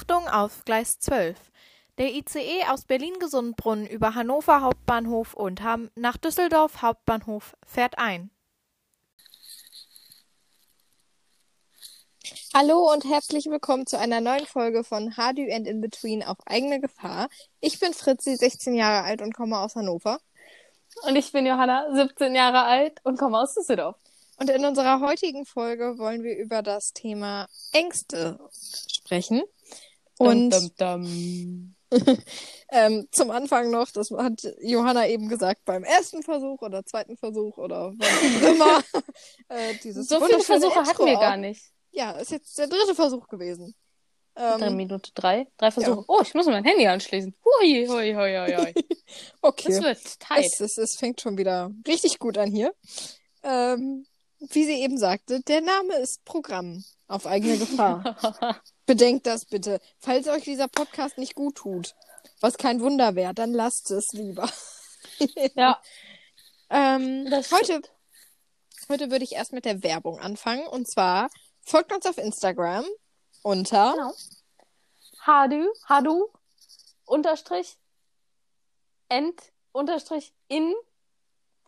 Achtung auf Gleis 12. Der ICE aus Berlin-Gesundbrunnen über Hannover Hauptbahnhof und Hamm nach Düsseldorf Hauptbahnhof fährt ein. Hallo und herzlich willkommen zu einer neuen Folge von Hardy and In Between auf eigene Gefahr. Ich bin Fritzi, 16 Jahre alt und komme aus Hannover. Und ich bin Johanna, 17 Jahre alt und komme aus Düsseldorf. Und in unserer heutigen Folge wollen wir über das Thema Ängste sprechen. Und dum, dum, dum. ähm, zum Anfang noch, das hat Johanna eben gesagt, beim ersten Versuch oder zweiten Versuch oder was auch immer. äh, dieses So viele Versuche hatten wir gar nicht. Ja, ist jetzt der dritte Versuch gewesen. Drei Ähm, Minute drei, drei Versuche. ja. Oh, ich muss mein Handy anschließen. Hui, hui, hui, hui, hui. okay. Das wird tight. Es, es, es fängt schon wieder richtig gut an hier. Ähm, wie sie eben sagte, der Name ist Programm auf eigene Gefahr. Bedenkt das bitte. Falls euch dieser Podcast nicht gut tut, was kein Wunder wäre, dann lasst es lieber. ja, Ähm, heute, heute würde ich erst mit der Werbung anfangen. Und zwar folgt uns auf Instagram unter genau. Hadu, Hadu, Unterstrich, End, Unterstrich, in.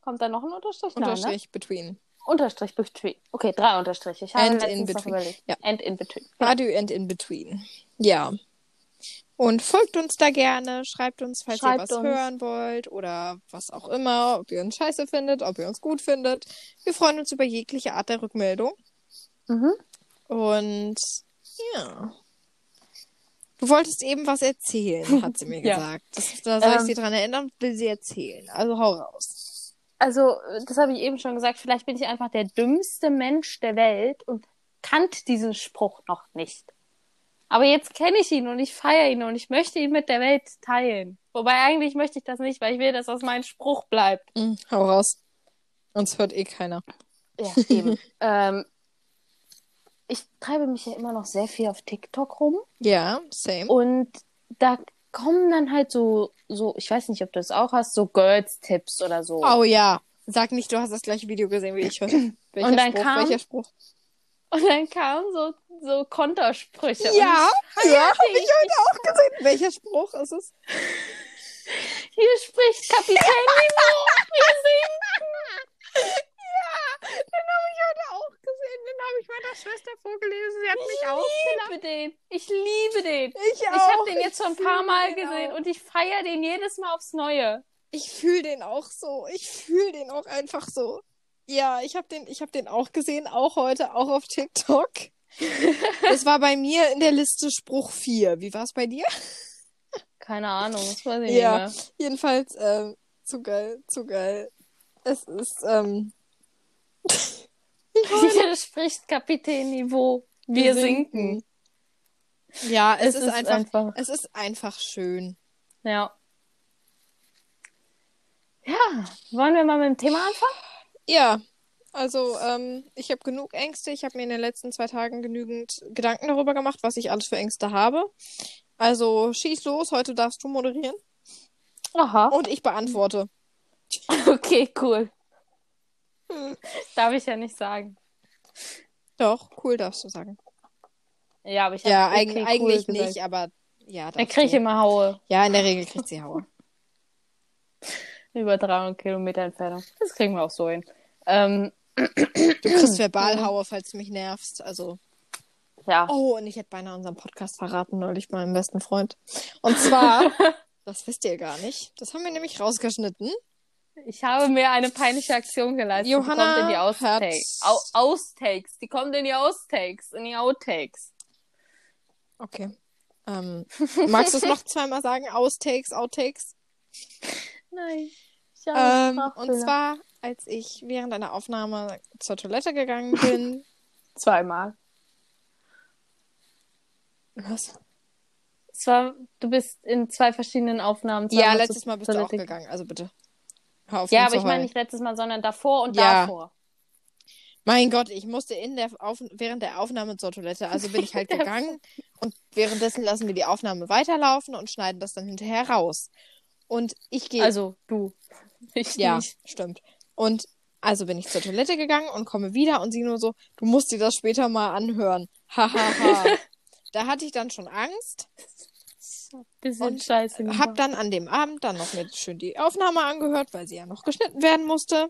Kommt da noch ein Unterstrich? Nein, ne? Unterstrich between. Unterstrich between. Okay, drei Unterstriche. Ich habe And in between. Ja. And in between. Radio and in between. Ja. Und folgt uns da gerne, schreibt uns, falls Schreibt ihr was uns. hören wollt oder was auch immer, ob ihr uns scheiße findet, ob ihr uns gut findet. Wir freuen uns über jegliche Art der Rückmeldung. Mhm. Und ja. Du wolltest eben was erzählen, hat sie mir Ja. gesagt. Das, da soll ich Ähm. sie dran erinnern, will sie erzählen. Also hau raus. Also, das habe ich eben schon gesagt, vielleicht bin ich einfach der dümmste Mensch der Welt und kannte diesen Spruch noch nicht. Aber jetzt kenne ich ihn und ich feiere ihn und ich möchte ihn mit der Welt teilen. Wobei eigentlich möchte ich das nicht, weil ich will, dass das mein Spruch bleibt. Hm, hau raus. Uns hört eh keiner. Ja, eben. ähm, ich treibe mich ja immer noch sehr viel auf TikTok rum Ja, same. und da kommen dann halt so, so, ich weiß nicht, ob du das auch hast, so Girls-Tipps oder so. Oh ja. Sag nicht, du hast das gleiche Video gesehen wie ich. Welcher Und dann Spruch? kam- Welcher Spruch? Und dann kamen so, so Kontersprüche. und Ja, ich ja, feierte hab ihn. ich heute auch gesehen. Welcher Spruch ist es? Hier spricht Kapitän Nemo. Wir sinken. Den habe ich heute auch gesehen. Den habe ich meiner Schwester vorgelesen. Sie hat mich Ich ausgelacht. liebe den. Ich liebe den. Ich Ich auch. habe den jetzt schon ein paar Mal gesehen auch. und ich feiere den jedes Mal aufs Neue. Ich fühle den auch so. Ich fühle den auch einfach so. Ja, ich habe den, ich hab den auch gesehen, auch heute, auch auf TikTok. Das war bei mir in der Liste Spruch 4. Wie war es bei dir? Keine Ahnung, das weiß ich Ja. nicht mehr. Jedenfalls, ähm, zu geil, zu geil. Es ist, ähm. Hier spricht Kapitän Niveau. Wir, sinken. Ja, es, Es ist, ist einfach, einfach- es ist einfach schön. Ja. Ja, wollen wir mal mit dem Thema anfangen? Ja, also ähm, ich habe genug Ängste. Ich habe mir in den letzten zwei Tagen genügend Gedanken darüber gemacht, was ich alles für Ängste habe. Also schieß los, heute darfst du moderieren Aha. und ich beantworte. Okay, cool. Darf ich ja nicht sagen. Doch, cool darfst du sagen. Ja, aber ich Ja, hab eig okay, cool eigentlich gesagt. nicht, aber ja, Er kriegt immer Haue. Ja, in der Regel kriegt sie Haue. Über 300 Kilometer Entfernung. Das kriegen wir auch so hin. Ähm, Du kriegst Verbalhaue, falls du mich nervst. Also ja. Oh, und ich hätte beinahe unseren Podcast verraten, neulich meinem besten Freund. Und zwar, das wisst ihr gar nicht, das haben wir nämlich rausgeschnitten. Ich habe mir eine peinliche Aktion geleistet. Johanna die kommt in die Outtakes. Au Austakes. Die kommt in die Austakes. In die Outtakes. Okay. Ähm, magst du es noch zweimal sagen? Austakes, Outtakes? Nein. Ich habe Ähm, und zwar, als ich während einer Aufnahme zur Toilette gegangen bin. Zweimal. Was? Es war, du bist in zwei verschiedenen Aufnahmen. Ja, letztes Mal bist du auch Toilette gegangen, also bitte. Hör auf, Ja, aber ich meine nicht letztes Mal, sondern davor und Ja. davor. Mein Gott, ich musste in der Auf während der Aufnahme zur Toilette, also bin ich halt gegangen und währenddessen lassen wir die Aufnahme weiterlaufen und schneiden das dann hinterher raus. Und ich gehe. Also du. Ich ja, nicht. stimmt. Und also bin ich zur Toilette gegangen und komme wieder und sie nur so, du musst dir das später mal anhören. Hahaha. da hatte ich dann schon Angst. Bisschen Und scheiße. Hab gemacht. dann an dem Abend dann noch mit schön die Aufnahme angehört, weil sie ja noch geschnitten werden musste.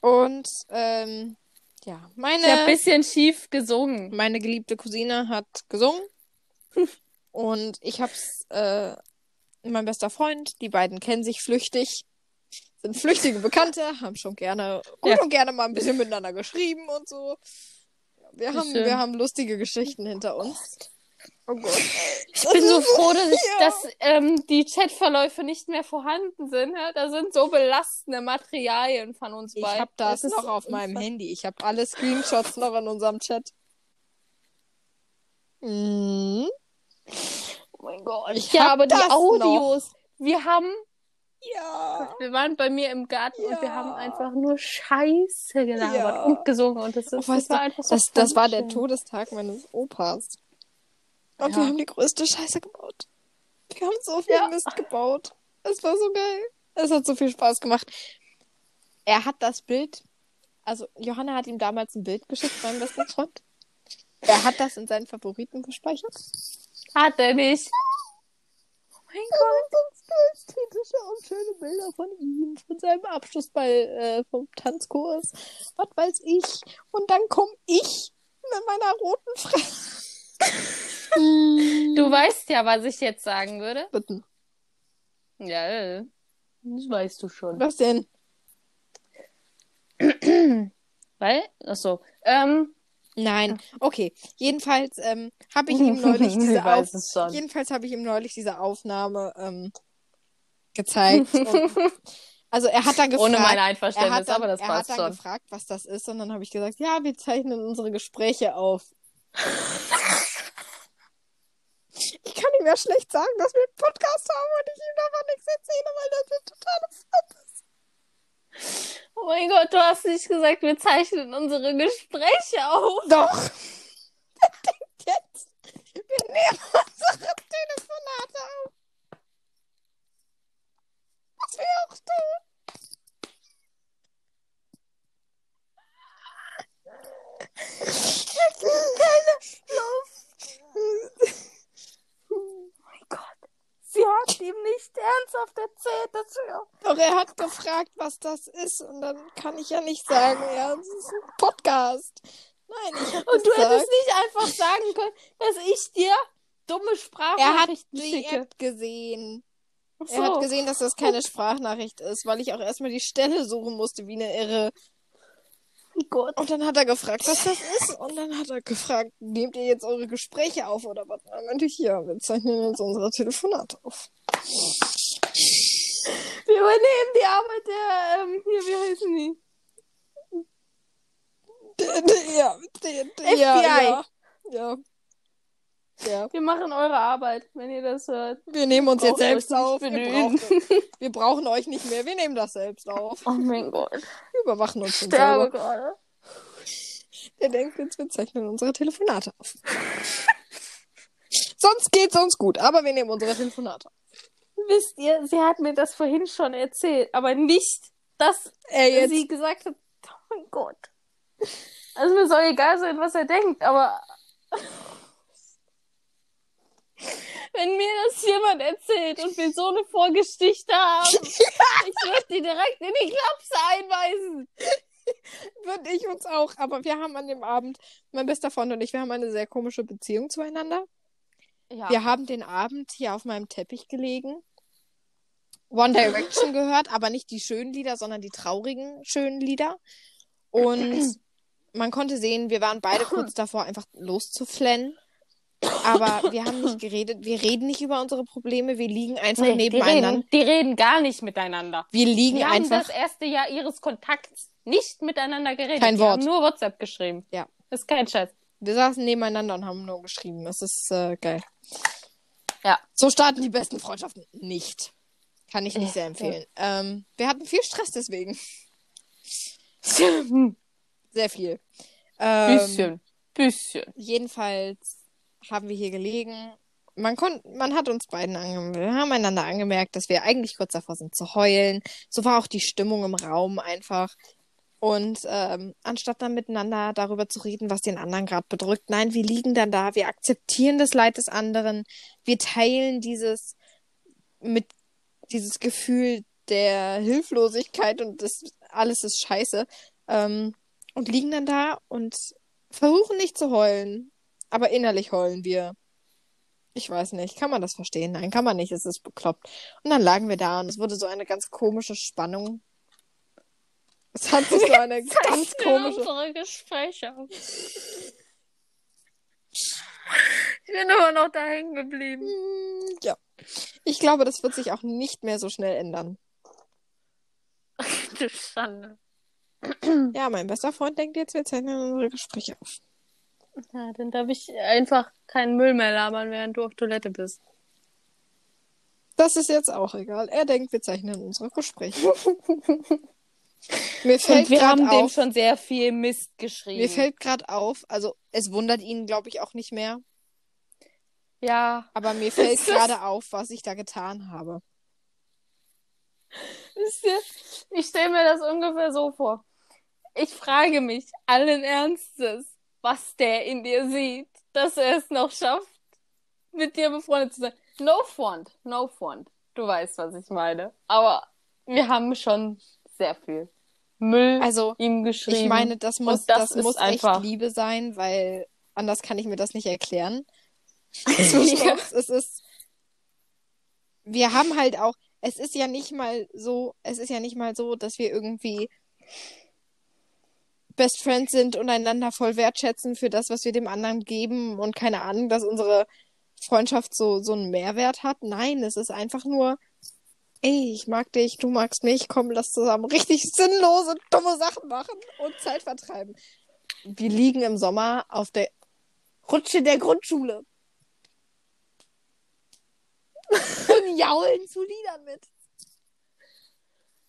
Und ähm, ja, Ich hab meine, ein bisschen schief gesungen. meine geliebte Cousine hat gesungen. Und ich hab's, äh, mein bester Freund, die beiden kennen sich flüchtig, sind flüchtige Bekannte, haben schon gerne, gut Ja. und gerne mal ein bisschen miteinander geschrieben und so. Wir haben, schön. wir haben lustige Geschichten hinter uns. Oh Gott. Ich bin so froh, dass, ich, Ja. dass ähm, die Chatverläufe nicht mehr vorhanden sind. Ja? Da sind so belastende Materialien von uns Ich beiden. habe das, ist noch auf meinem Handy. Ich habe alle Screenshots noch in unserem Chat. Mhm. Oh mein Gott. Ich ja, hab aber die das Audios. Wir haben, Ja. wir waren bei mir im Garten und wir Ja. haben einfach nur Scheiße gelabert Ja. und gesungen. Und das, ist, Oh, das war du, einfach so Das, das war der. Todestag meines Opas. Und Ja. wir haben die größte Scheiße gebaut. Wir haben so viel Ja. Mist gebaut. Es war so geil. Es hat so viel Spaß gemacht. Er hat das Bild, also Johanna hat ihm damals ein Bild geschickt, mein bester Freund. Er hat das in seinen Favoriten gespeichert. Hat er nicht. Oh mein Gott. kritische und schöne Bilder von ihm, von seinem Abschlussball äh, vom Tanzkurs. Was weiß ich. Und dann komme ich mit meiner roten Fresse. Du weißt ja, was ich jetzt sagen würde. Bitte. Ja, das weißt du schon. Was denn? Weil, achso, ähm, Nein. Okay. Jedenfalls ähm, habe ich ihm neulich diese Auf. Jedenfalls habe ich ihm neulich diese Aufnahme ähm, gezeigt. Und, also er hat dann gefragt. Ohne mein er Einverständnis, dann, aber das er hat dann schon. gefragt, was das ist, und dann habe ich gesagt, ja, wir zeichnen unsere Gespräche auf. Kann ja schlecht sagen, dass wir einen Podcast haben und ich ihm davon nichts erzähle, weil das wird total Oh mein Gott, du hast nicht gesagt, wir zeichnen unsere Gespräche auf. Doch. Er denkt jetzt, wir nehmen unsere Telefonate auf. Was wir auch tun. Keine Luft. Sie hat ihm nicht ernsthaft erzählt, dass wir... Doch er hat gefragt, was das ist. Und dann kann ich ja nicht sagen, ja, es ist ein Podcast. Nein, ich Und du gesagt, hättest nicht einfach sagen können, dass ich dir dumme er hat Sprachnachrichten die schicke. App gesehen. Ach Er hat so. gesehen, dass das keine Sprachnachricht ist, weil ich auch erstmal die Stelle suchen musste, wie eine Irre. Oh Gott. Und dann hat er gefragt, was das ist. Und dann hat er gefragt, nehmt ihr jetzt eure Gespräche auf oder was? Dann meinte ich, ja, wir zeichnen uns unsere Telefonate auf. Wir übernehmen die Arbeit der, ähm, hier, wie heißen die? D- d- Ja, d- d- FBI. ja, ja. Ja. Ja. Wir machen eure Arbeit, wenn ihr das hört. Wir nehmen uns jetzt selbst auf. Wir brauchen, wir brauchen euch nicht mehr. Wir nehmen das selbst auf. Oh mein Gott. Wir überwachen uns schon Sterbe gerade. Der denkt jetzt, wir zeichnen unsere Telefonate auf. Sonst geht's uns gut, aber wir nehmen unsere Telefonate auf. Wisst ihr, sie hat mir das vorhin schon erzählt, aber nicht, dass sie gesagt hat, oh mein Gott. Also mir soll egal sein, was er denkt, aber wenn mir das jemand erzählt und wir so eine Vorgeschichte haben, ich würde die direkt in die Klapse einweisen. Würde ich uns auch. Aber wir haben an dem Abend, mein bester Freund und ich, wir haben eine sehr komische Beziehung zueinander. Ja. Wir haben den Abend hier auf meinem Teppich gelegen. One Direction gehört, aber nicht die schönen Lieder, sondern die traurigen schönen Lieder. Und man konnte sehen, wir waren beide kurz davor, einfach loszuflennen. Aber wir haben nicht geredet. Wir reden nicht über unsere Probleme. Wir liegen einfach Nee, die, nebeneinander. reden, die reden gar nicht miteinander. Wir liegen Die haben einfach. das erste Jahr ihres Kontakts nicht miteinander geredet. Kein die Wort. haben nur WhatsApp geschrieben. Ja. Das ist kein Scheiß. Wir saßen nebeneinander und haben nur geschrieben. Das ist äh, geil. Ja. So starten die besten Freundschaften nicht. Kann ich nicht Ja, sehr empfehlen. Ähm, wir hatten viel Stress deswegen. Sehr viel. Ähm, bisschen. Bisschen. Jedenfalls haben wir hier gelegen. Man, man hat uns beiden ange wir haben einander angemerkt, dass wir eigentlich kurz davor sind zu heulen. So war auch die Stimmung im Raum einfach. Und ähm, anstatt dann miteinander darüber zu reden, was den anderen gerade bedrückt, nein, wir liegen dann da, wir akzeptieren das Leid des anderen, wir teilen dieses mit dieses Gefühl der Hilflosigkeit und das alles ist scheiße ähm, und liegen dann da und versuchen nicht zu heulen, aber innerlich heulen wir. Ich weiß nicht, kann man das verstehen? Nein, kann man nicht, es ist bekloppt. Und dann lagen wir da und es wurde so eine ganz komische Spannung. Es hat sich so eine ganz komische. unsere Gespräche auf. Ich bin immer noch da hängen geblieben. Hm, Ja. Ich glaube, das wird sich auch nicht mehr so schnell ändern. Du Schande. Ja, mein bester Freund denkt jetzt, wir zeichnen unsere Gespräche auf. Ja, dann darf ich einfach keinen Müll mehr labern, während du auf Toilette bist. Das ist jetzt auch egal. Er denkt, wir zeichnen unsere Gespräche. Mir fällt Und wir haben gerade dem auf, schon sehr viel Mist geschrieben. mir fällt gerade auf, also es wundert ihn, glaube ich, auch nicht mehr. ja, Aber mir fällt gerade auf, was ich da getan habe. ich stelle mir das ungefähr so vor. Ich frage mich allen Ernstes, was der in dir sieht, dass er es noch schafft, mit dir befreundet zu sein. No front, no front. Du weißt, was ich meine. Aber wir haben schon sehr viel Müll Also, ihm geschrieben. ich meine, das muss, das das muss einfach- echt Liebe sein, weil anders kann ich mir das nicht erklären. Ja. uns, es ist, wir haben halt auch, es ist ja nicht mal so, es ist ja nicht mal so, dass wir irgendwie Best Friends sind und einander voll wertschätzen für das, was wir dem anderen geben und keine Ahnung, dass unsere Freundschaft so, so einen Mehrwert hat. Nein, es ist einfach nur, ey, ich mag dich, du magst mich, komm, lass zusammen richtig sinnlose, dumme Sachen machen und Zeit vertreiben. Wir liegen im Sommer auf der Rutsche der Grundschule. und jaulen zu Liedern mit.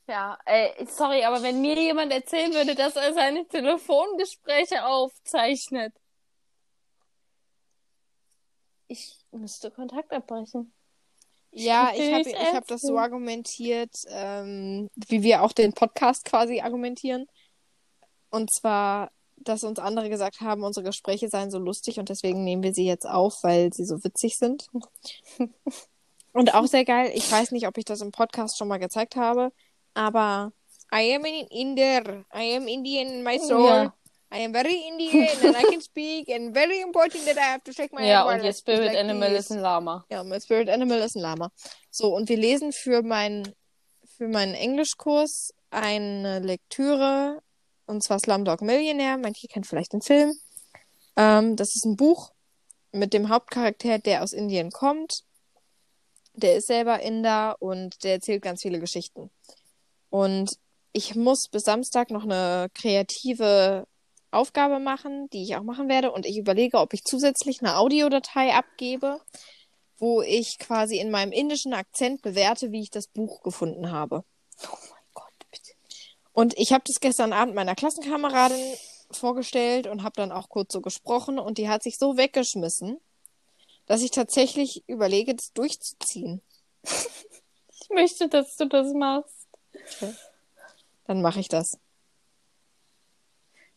Ja, ey, sorry, aber wenn mir jemand erzählen würde, dass er seine Telefongespräche aufzeichnet, ich müsste Kontakt abbrechen. Ja, ich habe ich hab das so argumentiert, ähm, wie wir auch den Podcast quasi argumentieren. Und zwar, dass uns andere gesagt haben, unsere Gespräche seien so lustig und deswegen nehmen wir sie jetzt auf, weil sie so witzig sind. Und auch sehr geil, ich weiß nicht, ob ich das im Podcast schon mal gezeigt habe, aber I am an Inder. I am Indian in my soul. Ja. I am very Indian and I can speak and very important that I have to check my Ja, und speak Spirit like Animal this. ist ein Lama. Ja, mein Spirit Animal ist ein Lama. So, und wir lesen für meinen für meinen Englischkurs eine Lektüre, und zwar Slumdog Millionaire. Manche kennen vielleicht den Film. Ähm, das ist ein Buch mit dem Hauptcharakter, der aus Indien kommt. Der ist selber Inder und der erzählt ganz viele Geschichten. Und ich muss bis Samstag noch eine kreative Aufgabe machen, die ich auch machen werde. Und ich überlege, ob ich zusätzlich eine Audiodatei abgebe, wo ich quasi in meinem indischen Akzent bewerte, wie ich das Buch gefunden habe. Oh mein Gott, bitte. Und ich habe das gestern Abend meiner Klassenkameradin vorgestellt und habe dann auch kurz so gesprochen und die hat sich so weggeschmissen, dass ich tatsächlich überlege, das durchzuziehen. Ich möchte, dass du das machst. Dann mache ich das.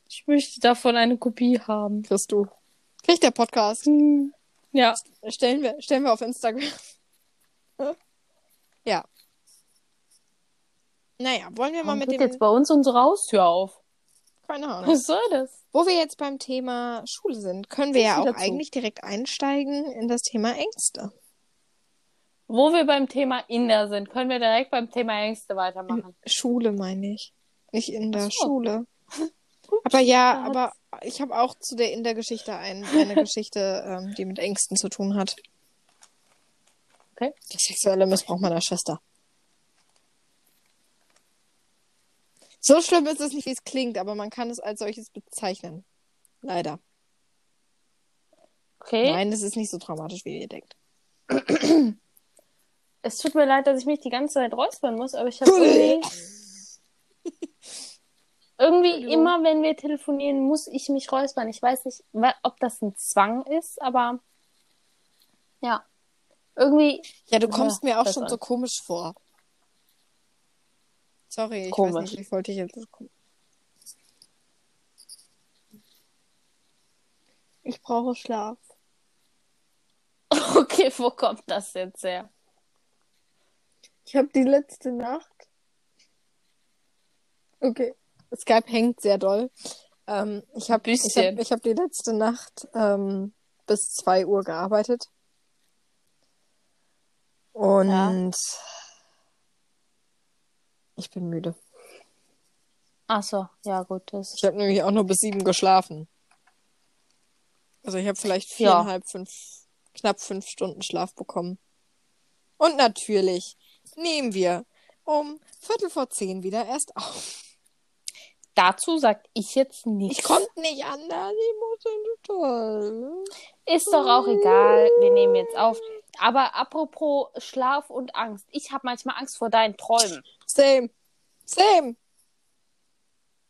Ich möchte davon eine Kopie haben. Kriegst du. Kriegt der Podcast. Hm. Ja. Stellen wir, stellen wir auf Instagram. ja. Naja, wollen wir mal Warum mit dem. jetzt bei uns unsere Haustür auf? Keine Ahnung. Was soll das? Wo wir jetzt beim Thema Schule sind, können wir ja auch wieder zu. eigentlich direkt einsteigen in das Thema Ängste. Wo wir beim Thema Inder sind, können wir direkt beim Thema Ängste weitermachen. Schule meine ich. Nicht in der so. Schule. Aber ja, aber ich habe auch zu der in der Geschichte ein, eine Geschichte, ähm, die mit Ängsten zu tun hat. Okay. Der sexuelle Missbrauch meiner Schwester. So schlimm ist es nicht, wie es klingt, aber man kann es als solches bezeichnen. Leider. Okay. Nein, es ist nicht so traumatisch, wie ihr denkt. Es tut mir leid, dass ich mich die ganze Zeit räuspern muss, aber ich habe irgendwie. irgendwie immer, wenn wir telefonieren, muss ich mich räuspern. Ich weiß nicht, ob das ein Zwang ist, aber. Ja. Irgendwie. Ja, du kommst ja, mir auch schon so komisch vor. Sorry, ich komisch. weiß nicht, ich wollte dich jetzt. Ich brauche Schlaf. Okay, wo kommt das jetzt her? Ich habe die letzte Nacht. Okay. Skype hängt sehr doll. Ähm, ich habe ich hab, ich hab die letzte Nacht ähm, bis 2 Uhr gearbeitet. Und ich bin müde. Ach so, ja gut, das Ich habe nämlich auch nur bis 7 geschlafen. Also ich habe vielleicht Ja. viereinhalb, fünf, knapp fünf Stunden Schlaf bekommen. Und natürlich nehmen wir um Viertel vor zehn wieder erst auf. dazu sag ich jetzt nichts. Ich konnte nicht anders, ich musste total. Ist doch auch egal, wir nehmen jetzt auf. Aber apropos Schlaf und Angst. Ich habe manchmal Angst vor deinen Träumen. Same. Same.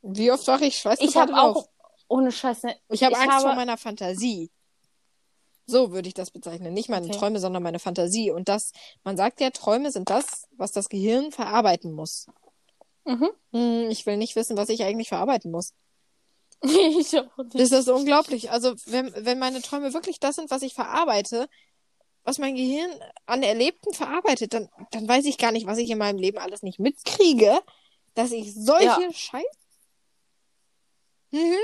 Wie oft wache ich scheiße Ich habe auf? auch ohne Scheiße. Ich habe ich Angst vor habe- meiner Fantasie. So würde ich das bezeichnen. Nicht meine Okay. Träume, sondern meine Fantasie. Und das, man sagt ja, Träume sind das, was das Gehirn verarbeiten muss. Mhm. Hm, ich will nicht wissen, was ich eigentlich verarbeiten muss. ich auch nicht. Das ist unglaublich. Also, wenn, wenn meine Träume wirklich das sind, was ich verarbeite, was mein Gehirn an Erlebten verarbeitet, dann, dann weiß ich gar nicht, was ich in meinem Leben alles nicht mitkriege, dass ich solche Ja. Scheiße. Mhm.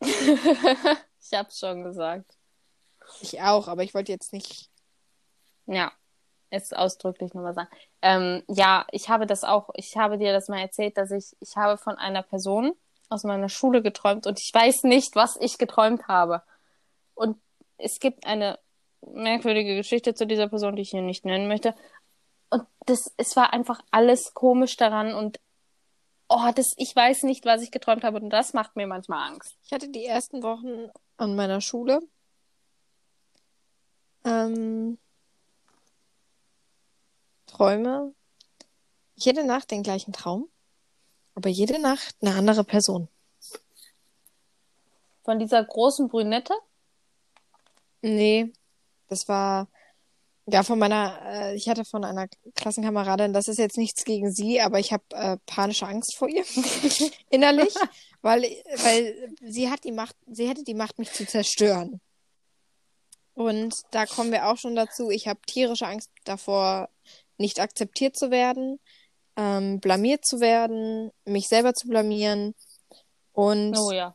ich hab's schon gesagt. Ich auch, aber ich wollte jetzt nicht. Ja, jetzt ausdrücklich nochmal sagen. Ähm, ja, ich habe das auch, ich habe dir das mal erzählt, dass ich, ich habe von einer Person aus meiner Schule geträumt und ich weiß nicht, was ich geträumt habe. Und es gibt eine merkwürdige Geschichte zu dieser Person, die ich hier nicht nennen möchte. Und das, es war einfach alles komisch daran und oh, das, ich weiß nicht, was ich geträumt habe und das macht mir manchmal Angst. Ich hatte die ersten Wochen an meiner Schule. Ähm, Träume. Jede Nacht den gleichen Traum, aber jede Nacht eine andere Person. Von dieser großen Brünette? Nee, das war ja von meiner, äh, ich hatte von einer Klassenkameradin, das ist jetzt nichts gegen sie, aber ich habe äh, panische Angst vor ihr innerlich, weil, weil sie hat die Macht, sie hätte die Macht, mich zu zerstören. Und da kommen wir auch schon dazu. Ich habe tierische Angst davor, nicht akzeptiert zu werden, ähm, blamiert zu werden, mich selber zu blamieren. Und Oh ja.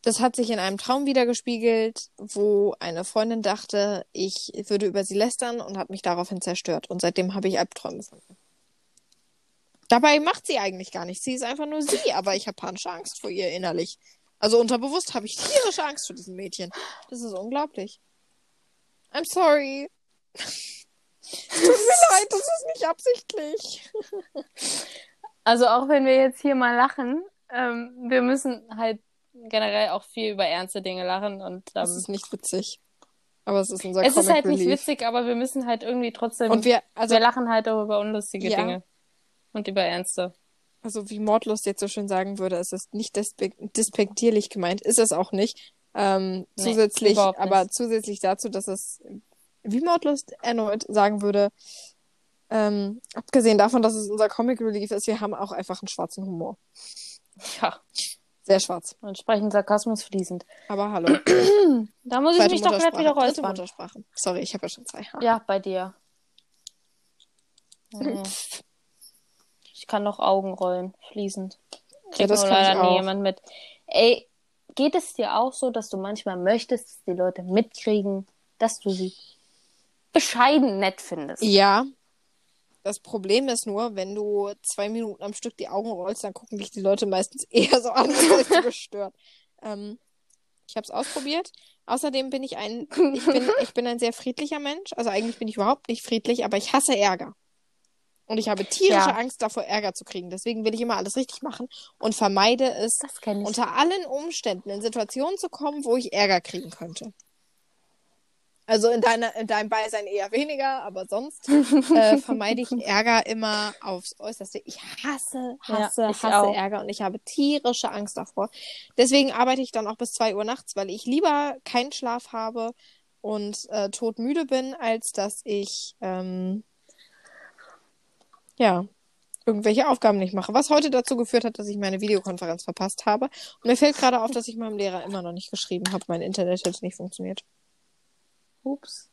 das hat sich in einem Traum wiedergespiegelt, wo eine Freundin dachte, ich würde über sie lästern und hat mich daraufhin zerstört. Und seitdem habe ich Albträume von ihr. Dabei macht sie eigentlich gar nichts. Sie ist einfach nur sie, aber ich habe panische Angst vor ihr innerlich. Also unterbewusst habe ich tierische Angst vor diesem Mädchen. Das ist unglaublich. I'm sorry. Tut mir leid, das ist nicht absichtlich. Also auch wenn wir jetzt hier mal lachen, ähm, wir müssen halt generell auch viel über ernste Dinge lachen und Das ähm, ist nicht witzig. Aber es ist unser es ist Comic halt nicht Relief. witzig, aber wir müssen halt irgendwie trotzdem, Und wir, also wir lachen halt auch über unlustige Ja. Dinge und über ernste. also wie Mordlust jetzt so schön sagen würde, es ist nicht despe despektierlich gemeint, ist es auch nicht. Ähm, Nee, zusätzlich, aber zusätzlich dazu, dass es, wie Mordlust erneut sagen würde, ähm, abgesehen davon, dass es unser Comic Relief ist, wir haben auch einfach einen schwarzen Humor. Ja, Sehr schwarz. und sprechen Sarkasmus fließend. Aber hallo. Da muss ich Zweite mich doch Muttersprache. wieder räuspern. Muttersprache. Sorry, ich habe ja schon zwei. Ja, bei dir. Ja. Ich kann noch Augen rollen, fließend. Ja, Kriegt das nur ich leider nie jemand mit. Ey, geht es dir auch so, dass du manchmal möchtest, dass die Leute mitkriegen, dass du sie bescheiden nett findest? Ja. Das Problem ist nur, wenn du zwei Minuten am Stück die Augen rollst, dann gucken dich die Leute meistens eher so an, als du gestört. Ähm, ich habe es ausprobiert. Außerdem bin ich ein, ich bin, ich bin ein sehr friedlicher Mensch. Also eigentlich bin ich überhaupt nicht friedlich, aber ich hasse Ärger. Und ich habe tierische Ja. Angst davor, Ärger zu kriegen. Deswegen will ich immer alles richtig machen und vermeide es, unter allen Umständen in Situationen zu kommen, wo ich Ärger kriegen könnte. Also in, deiner, in deinem Beisein eher weniger, aber sonst äh, vermeide ich Ärger immer aufs Äußerste. Ich hasse, hasse, Ja, ich hasse auch. Ärger und ich habe tierische Angst davor. Deswegen arbeite ich dann auch bis 2 Uhr nachts, weil ich lieber keinen Schlaf habe und äh, todmüde bin, als dass ich ähm, ja irgendwelche Aufgaben nicht mache. Was heute dazu geführt hat, dass ich meine Videokonferenz verpasst habe. Und mir fällt gerade auf, dass ich meinem Lehrer immer noch nicht geschrieben habe. Mein Internet hat nicht funktioniert. Ups.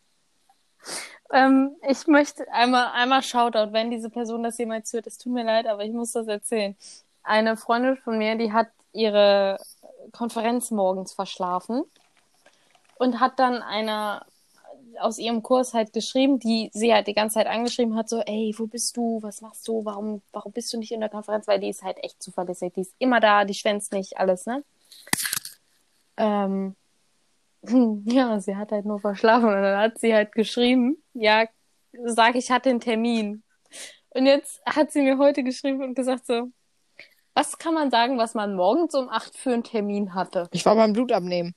Ähm, ich möchte einmal, einmal Shoutout, wenn diese Person das jemals hört. Es tut mir leid, aber ich muss das erzählen. Eine Freundin von mir, die hat ihre Konferenz morgens verschlafen und hat dann einer aus ihrem Kurs halt geschrieben, die sie halt die ganze Zeit angeschrieben hat, so, ey, wo bist du? Was machst du? Warum, warum bist du nicht in der Konferenz? Weil die ist halt echt zuverlässig. Die ist immer da, die schwänzt nicht, alles, ne? Ähm, ja, sie hat halt nur verschlafen und dann hat sie halt geschrieben, ja, sag, ich hatte einen Termin. Und jetzt hat sie mir heute geschrieben und gesagt so, was kann man sagen, was man morgens um acht für einen Termin hatte? Ich war beim Blutabnehmen.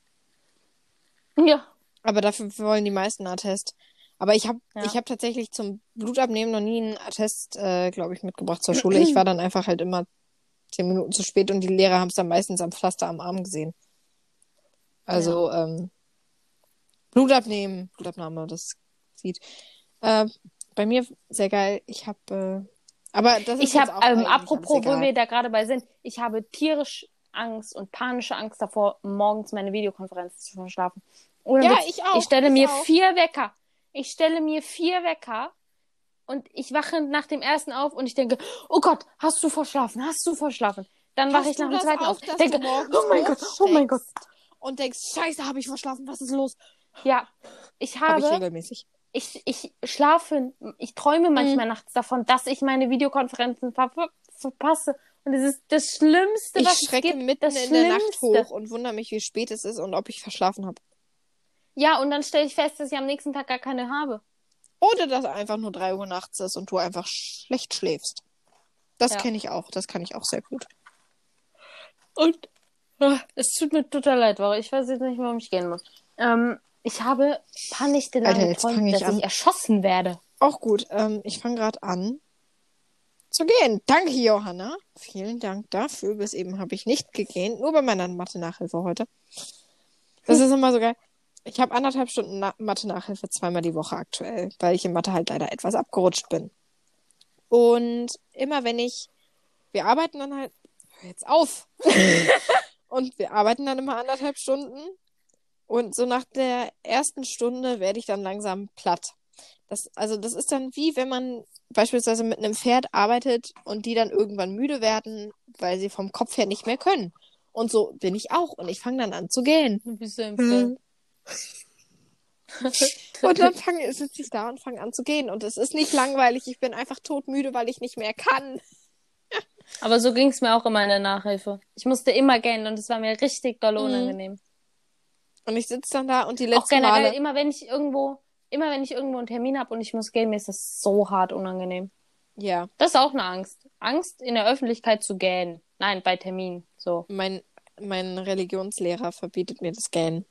Ja, Aber dafür wollen die meisten einen Attest. Aber ich habe Ja. ich hab tatsächlich zum Blutabnehmen noch nie einen Attest, äh, glaube ich, mitgebracht zur Schule. Ich war dann einfach halt immer zehn Minuten zu spät und die Lehrer haben es dann meistens am Pflaster am Arm gesehen. Also, ähm, Blutabnehmen, Blutabnahme, das sieht. Äh, bei mir sehr geil. Ich habe, äh, aber das ist ich habe, ähm, apropos, wo wir da gerade bei sind, ich habe tierisch Angst und panische Angst davor, morgens meine Videokonferenz zu verschlafen. Ohne Ja, ich auch, Ich stelle ich mir auch. vier Wecker. Ich stelle mir vier Wecker und ich wache nach dem ersten auf und ich denke, oh Gott, hast du verschlafen? Hast du verschlafen? Dann wache ich nach dem zweiten auf. dass Denke, oh mein Gott, oh mein Gott. Und denkst, scheiße, habe ich verschlafen, was ist los? Ja, ich Habe habe, ich regelmäßig. ich, ich schlafe, ich träume Mhm. manchmal nachts davon, dass ich meine Videokonferenzen ver ver verpasse. Und es ist das Schlimmste, Ich was es schrecke gibt. mitten das in der Nacht Schlimmste. hoch und wundere mich, wie spät es ist und ob ich verschlafen habe. Ja, und dann stelle ich fest, dass ich am nächsten Tag gar keine habe. Oder dass einfach nur 3 Uhr nachts ist und du einfach schlecht schläfst. Das Ja. kenne ich auch. Das kann ich auch sehr gut. Und ah, es tut mir total leid, weil ich weiß jetzt nicht, warum ich gehen muss. Ähm, ich habe Nächte lang Alter, geträumt, ich dass an. ich erschossen werde. Auch gut. Ähm, ich fange gerade an zu gehen. Danke, Johanna. Vielen Dank dafür. Bis eben habe ich nicht gegähnt. Nur bei meiner Mathe-Nachhilfe heute. Das ist immer so geil. Ich habe anderthalb Stunden Na Mathe-Nachhilfe zweimal die Woche aktuell, weil ich in Mathe halt leider etwas abgerutscht bin. Und immer wenn ich, wir arbeiten dann halt, hör jetzt auf. und wir arbeiten dann immer anderthalb Stunden. Und so nach der ersten Stunde werde ich dann langsam platt. Das, also das ist dann wie wenn man beispielsweise mit einem Pferd arbeitet und die dann irgendwann müde werden, weil sie vom Kopf her nicht mehr können. Und so bin ich auch. Und ich fange dann an zu bist so im Hm. Und dann fange, sitze ich da und fange an zu gehen. Und es ist nicht langweilig. Ich bin einfach todmüde, weil ich nicht mehr kann. Aber so ging es mir auch immer in der Nachhilfe. Ich musste immer gähnen und es war mir richtig doll Mhm. unangenehm. Und ich sitze dann da und die Auch letzten generell, Male. immer wenn ich irgendwo, immer wenn ich irgendwo einen Termin habe und ich muss gehen, mir ist das so hart unangenehm. Ja, Das ist auch eine Angst. Angst in der Öffentlichkeit zu gähnen. Nein, bei Terminen. So. mein, mein Religionslehrer verbietet mir das Gähnen.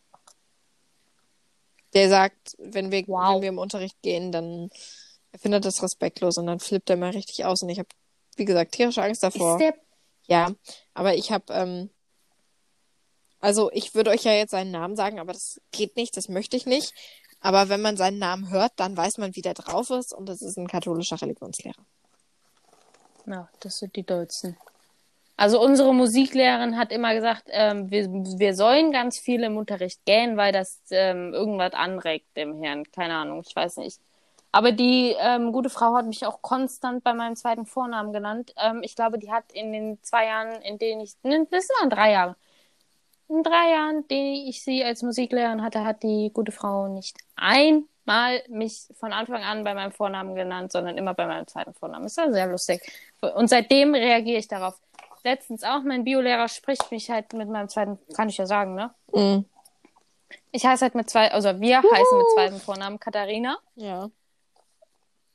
Der sagt, wenn wir, Wow. wenn wir im Unterricht gehen, dann er findet das respektlos und dann flippt er mal richtig aus. Und ich habe, wie gesagt, tierische Angst davor. Der Ja, aber ich habe, ähm, also ich würde euch ja jetzt seinen Namen sagen, aber das geht nicht, das möchte ich nicht. Aber wenn man seinen Namen hört, dann weiß man, wie der drauf ist und das ist ein katholischer Religionslehrer. Ja, das sind die Dollsten. Also unsere Musiklehrerin hat immer gesagt, ähm, wir, wir sollen ganz viel im Unterricht gähnen, weil das ähm, irgendwas anregt dem Hirn. Keine Ahnung, ich weiß nicht. Aber die ähm, gute Frau hat mich auch konstant bei meinem zweiten Vornamen genannt. Ähm, ich glaube, die hat in den zwei Jahren, in denen ich, ne, das waren drei Jahre. In drei Jahren, die ich sie als Musiklehrerin hatte, hat die gute Frau nicht einmal mich von Anfang an bei meinem Vornamen genannt, sondern immer bei meinem zweiten Vornamen. Ist ja sehr lustig. Und seitdem reagiere ich darauf. Letztens auch, mein Biolehrer spricht mich halt mit meinem zweiten, kann ich ja sagen, ne? Mhm. Ich heiße halt mit zwei, also wir heißen mit zweitem Vornamen Katharina. Ja.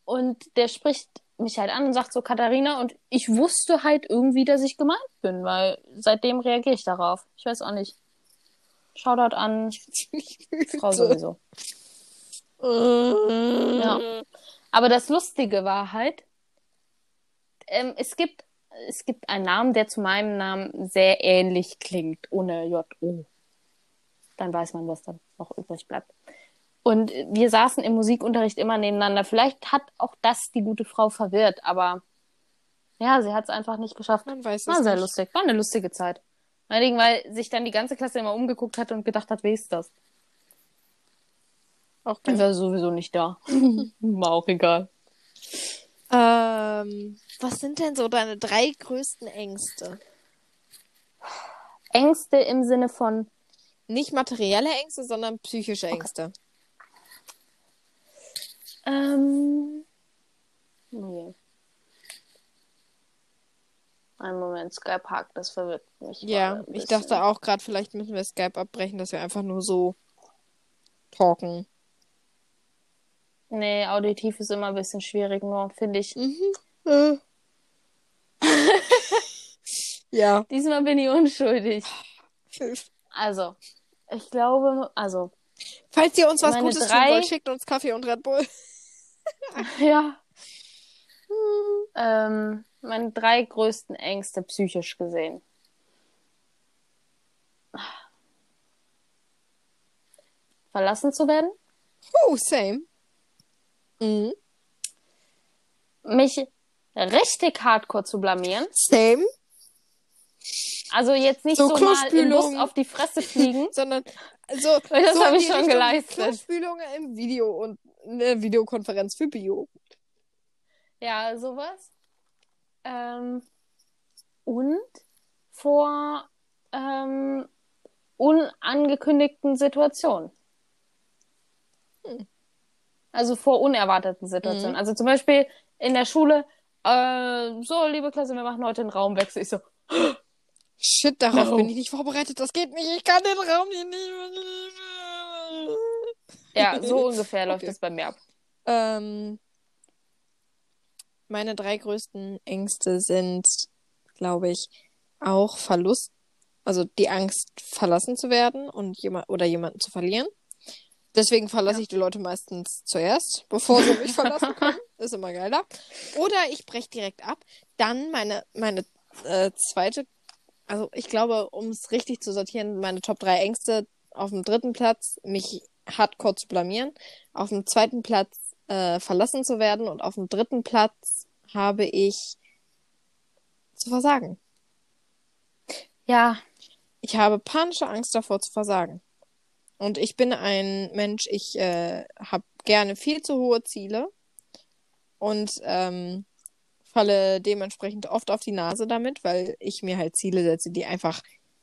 Und der spricht mich halt an und sagt so Katharina und ich wusste halt irgendwie, dass ich gemeint bin, weil seitdem reagiere ich darauf. Ich weiß auch nicht. Shoutout an Frau sowieso. Ja. Aber das Lustige war halt, ähm, es gibt es gibt einen Namen, der zu meinem Namen sehr ähnlich klingt, ohne J-O. Dann weiß man, was dann noch übrig bleibt. Und wir saßen im Musikunterricht immer nebeneinander. Vielleicht hat auch das die gute Frau verwirrt, aber Ja, sie hat es einfach nicht geschafft. Man weiß es War sehr nicht. lustig. War eine lustige Zeit. Vor weil sich dann die ganze Klasse immer umgeguckt hat und gedacht hat, wer ist das? Auch geil. war sowieso nicht da. War auch egal. Ähm, was sind denn so deine drei größten Ängste? Ängste im Sinne von, Nicht materielle Ängste, sondern psychische Ängste. ähm, nee. Einen Moment, Skype hakt, das verwirrt mich. Ja, ich dachte auch gerade, vielleicht müssen wir Skype abbrechen, dass wir einfach nur so talken. Nee, auditiv ist immer ein bisschen schwierig, nur finde ich. Mhm. Äh. ja. Diesmal bin ich unschuldig. Also, ich glaube, also, Falls ihr uns was Gutes drei- tun wollt, schickt uns Kaffee und Red Bull. ja. Ähm, meine drei größten Ängste psychisch gesehen. Verlassen zu werden, Oh, same. Mhm. mich richtig hardcore zu blamieren. Same. Also jetzt nicht So so, mal im Bus auf die Fresse fliegen. Sondern so, das so hab in ich schon Richtung geleistet. Klospülung im Video und eine Videokonferenz für Bio. Ja, sowas. Ähm, und vor ähm, unangekündigten Situationen. Hm. Also vor unerwarteten Situationen. Mhm. Also zum Beispiel in der Schule, äh, so, liebe Klasse, wir machen heute einen Raumwechsel. Ich so, Shit, darauf No. bin ich nicht vorbereitet. Das geht nicht. Ich kann den Raum hier nicht. ja, so ungefähr läuft Okay. es bei mir ab. Ähm, meine drei größten Ängste sind, glaube ich, auch Verlust, also die Angst, verlassen zu werden und jemand oder jemanden zu verlieren. Deswegen verlasse Ja. ich die Leute meistens zuerst, bevor sie mich verlassen können. Ist immer geiler. Oder ich breche direkt ab. Dann meine, meine äh, zweite, also ich glaube, um es richtig zu sortieren, meine Top drei Ängste auf dem dritten Platz, mich hardcore zu blamieren. Auf dem zweiten Platz äh, verlassen zu werden und auf dem dritten Platz habe ich zu versagen. Ja, Ich habe panische Angst davor zu versagen. Und ich bin ein Mensch, ich äh, habe gerne viel zu hohe Ziele und ähm, falle dementsprechend oft auf die Nase damit, weil ich mir halt Ziele setze, die einfach,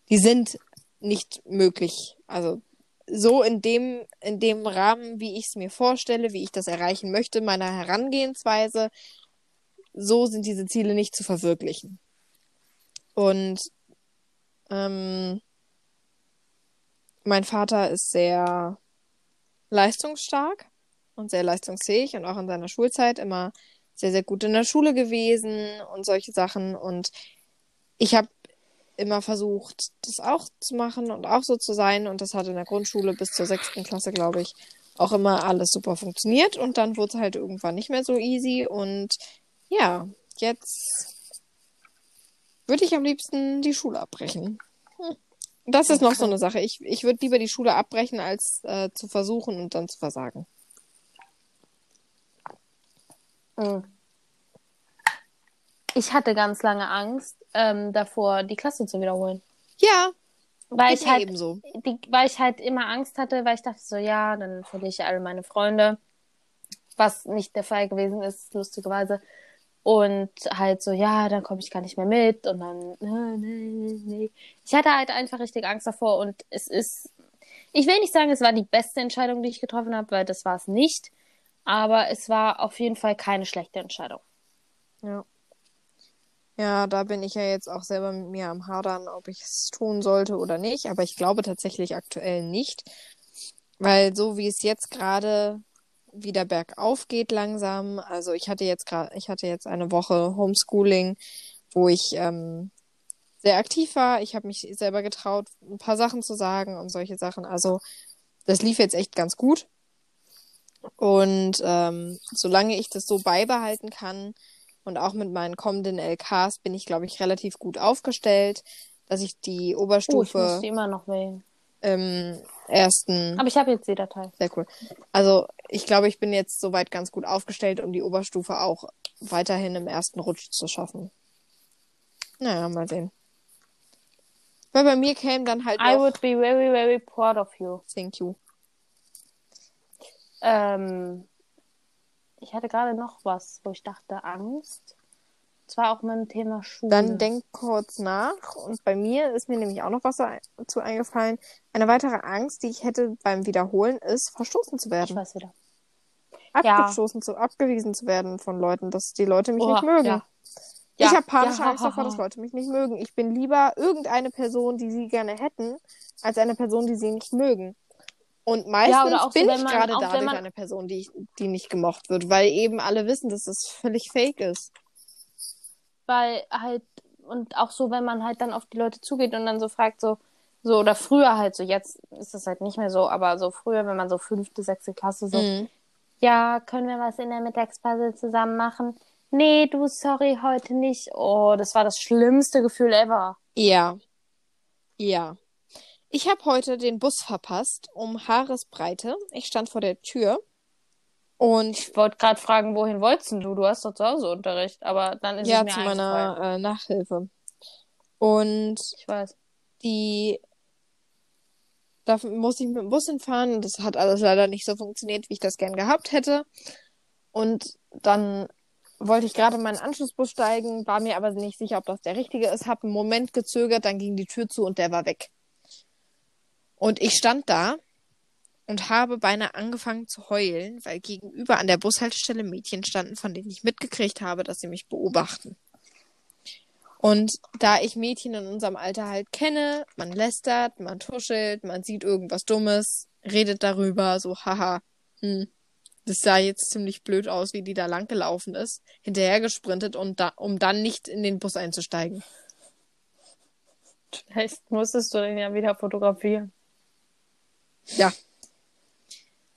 die sind nicht möglich. Also so in dem, in dem Rahmen, wie ich es mir vorstelle, wie ich das erreichen möchte, meiner Herangehensweise, so sind diese Ziele nicht zu verwirklichen. Und ähm, mein Vater ist sehr leistungsstark und sehr leistungsfähig und auch in seiner Schulzeit immer sehr, sehr gut in der Schule gewesen und solche Sachen. Und ich habe immer versucht, das auch zu machen und auch so zu sein. Und das hat in der Grundschule bis zur sechsten Klasse, glaube ich, auch immer alles super funktioniert. Und dann wurde es halt irgendwann nicht mehr so easy. Und ja, jetzt würde ich am liebsten die Schule abbrechen. Das ist noch so eine Sache. Ich, ich würde lieber die Schule abbrechen, als äh, zu versuchen und dann zu versagen. Mhm. Ich hatte ganz lange Angst ähm, davor, die Klasse zu wiederholen. Ja, Weil ich halt, ebenso. die, weil ich halt immer Angst hatte, weil ich dachte so, ja, dann verliere ich alle meine Freunde. Was nicht der Fall gewesen ist, lustigerweise. Und halt so, ja, dann komme ich gar nicht mehr mit und dann, äh, nee, nee. Ich hatte halt einfach richtig Angst davor und es ist, ich will nicht sagen, es war die beste Entscheidung, die ich getroffen habe, weil das war es nicht. Aber es war auf jeden Fall keine schlechte Entscheidung. Ja. Ja, da bin ich ja jetzt auch selber mit mir am Hadern, ob ich es tun sollte oder nicht. Aber ich glaube tatsächlich aktuell nicht. Weil so wie es jetzt gerade wieder bergauf geht langsam, also ich hatte jetzt gerade, ich hatte jetzt eine Woche Homeschooling, wo ich ähm, sehr aktiv war. Ich habe mich selber getraut, ein paar Sachen zu sagen und solche Sachen. Also das lief jetzt echt ganz gut. Und ähm, solange ich das so beibehalten kann und auch mit meinen kommenden LKs bin ich, glaube ich, relativ gut aufgestellt, dass ich die Oh, ich muss Oberstufe die immer noch wählen. Im ersten. Aber ich habe jetzt die Datei. Sehr cool. Also ich glaube, ich bin jetzt soweit ganz gut aufgestellt, um die Oberstufe auch weiterhin im ersten Rutsch zu schaffen. Naja, mal sehen. Weil bei mir käme dann halt I would be very, very proud of you. Thank you. Ähm, ich hatte gerade noch was, wo ich dachte, Angst. Zwar auch mit dem Thema Schule. Dann denk kurz nach. Und bei mir ist mir nämlich auch noch was dazu eingefallen. Eine weitere Angst, die ich hätte beim Wiederholen, ist, verstoßen zu Ich werden. weiß wieder. Abgestoßen zu, abgewiesen zu werden von Leuten, dass die Leute mich Oha, nicht mögen. ja. ich Ja, habe panische ja, Angst davor, dass Leute mich nicht mögen. Ich bin lieber irgendeine Person, die sie gerne hätten, als eine Person, die sie nicht mögen. Und meistens so, bin wenn ich man- gerade dadurch man- eine Person, die, ich, die nicht gemocht wird, weil eben alle wissen, dass das völlig fake ist. Weil halt, und auch so, wenn man halt dann auf die Leute zugeht und dann so fragt, so, so, oder früher halt so, jetzt ist das halt nicht mehr so, aber so früher, wenn man so fünfte, sechste Klasse so, Mhm. ja, können wir was in der Mittagspause zusammen machen? Nee, du, sorry, heute nicht. Oh, das war das schlimmste Gefühl ever. Ja. Ja. Ich habe heute den Bus verpasst um Haaresbreite. Ich stand vor der Tür und Ich wollte gerade fragen, wohin wolltest du? Du hast doch zu Hause Unterricht, aber dann ist ja es mir zu meiner äh, Nachhilfe. Und Ich weiß. die da musste ich mit dem Bus hinfahren und das hat alles leider nicht so funktioniert, wie ich das gern gehabt hätte. Und dann wollte ich gerade in meinen Anschlussbus steigen, war mir aber nicht sicher, ob das der richtige ist, habe einen Moment gezögert, dann ging die Tür zu und der war weg. Und ich stand da und habe beinahe angefangen zu heulen, weil gegenüber an der Bushaltestelle Mädchen standen, von denen ich mitgekriegt habe, dass sie mich beobachten. Und da ich Mädchen in unserem Alter halt kenne, man lästert, man tuschelt, man sieht irgendwas Dummes, redet darüber, so, haha, hm, das sah jetzt ziemlich blöd aus, wie die da lang gelaufen ist, hinterher gesprintet, und da, um dann nicht in den Bus einzusteigen. Vielleicht musstest du den ja wieder fotografieren. Ja.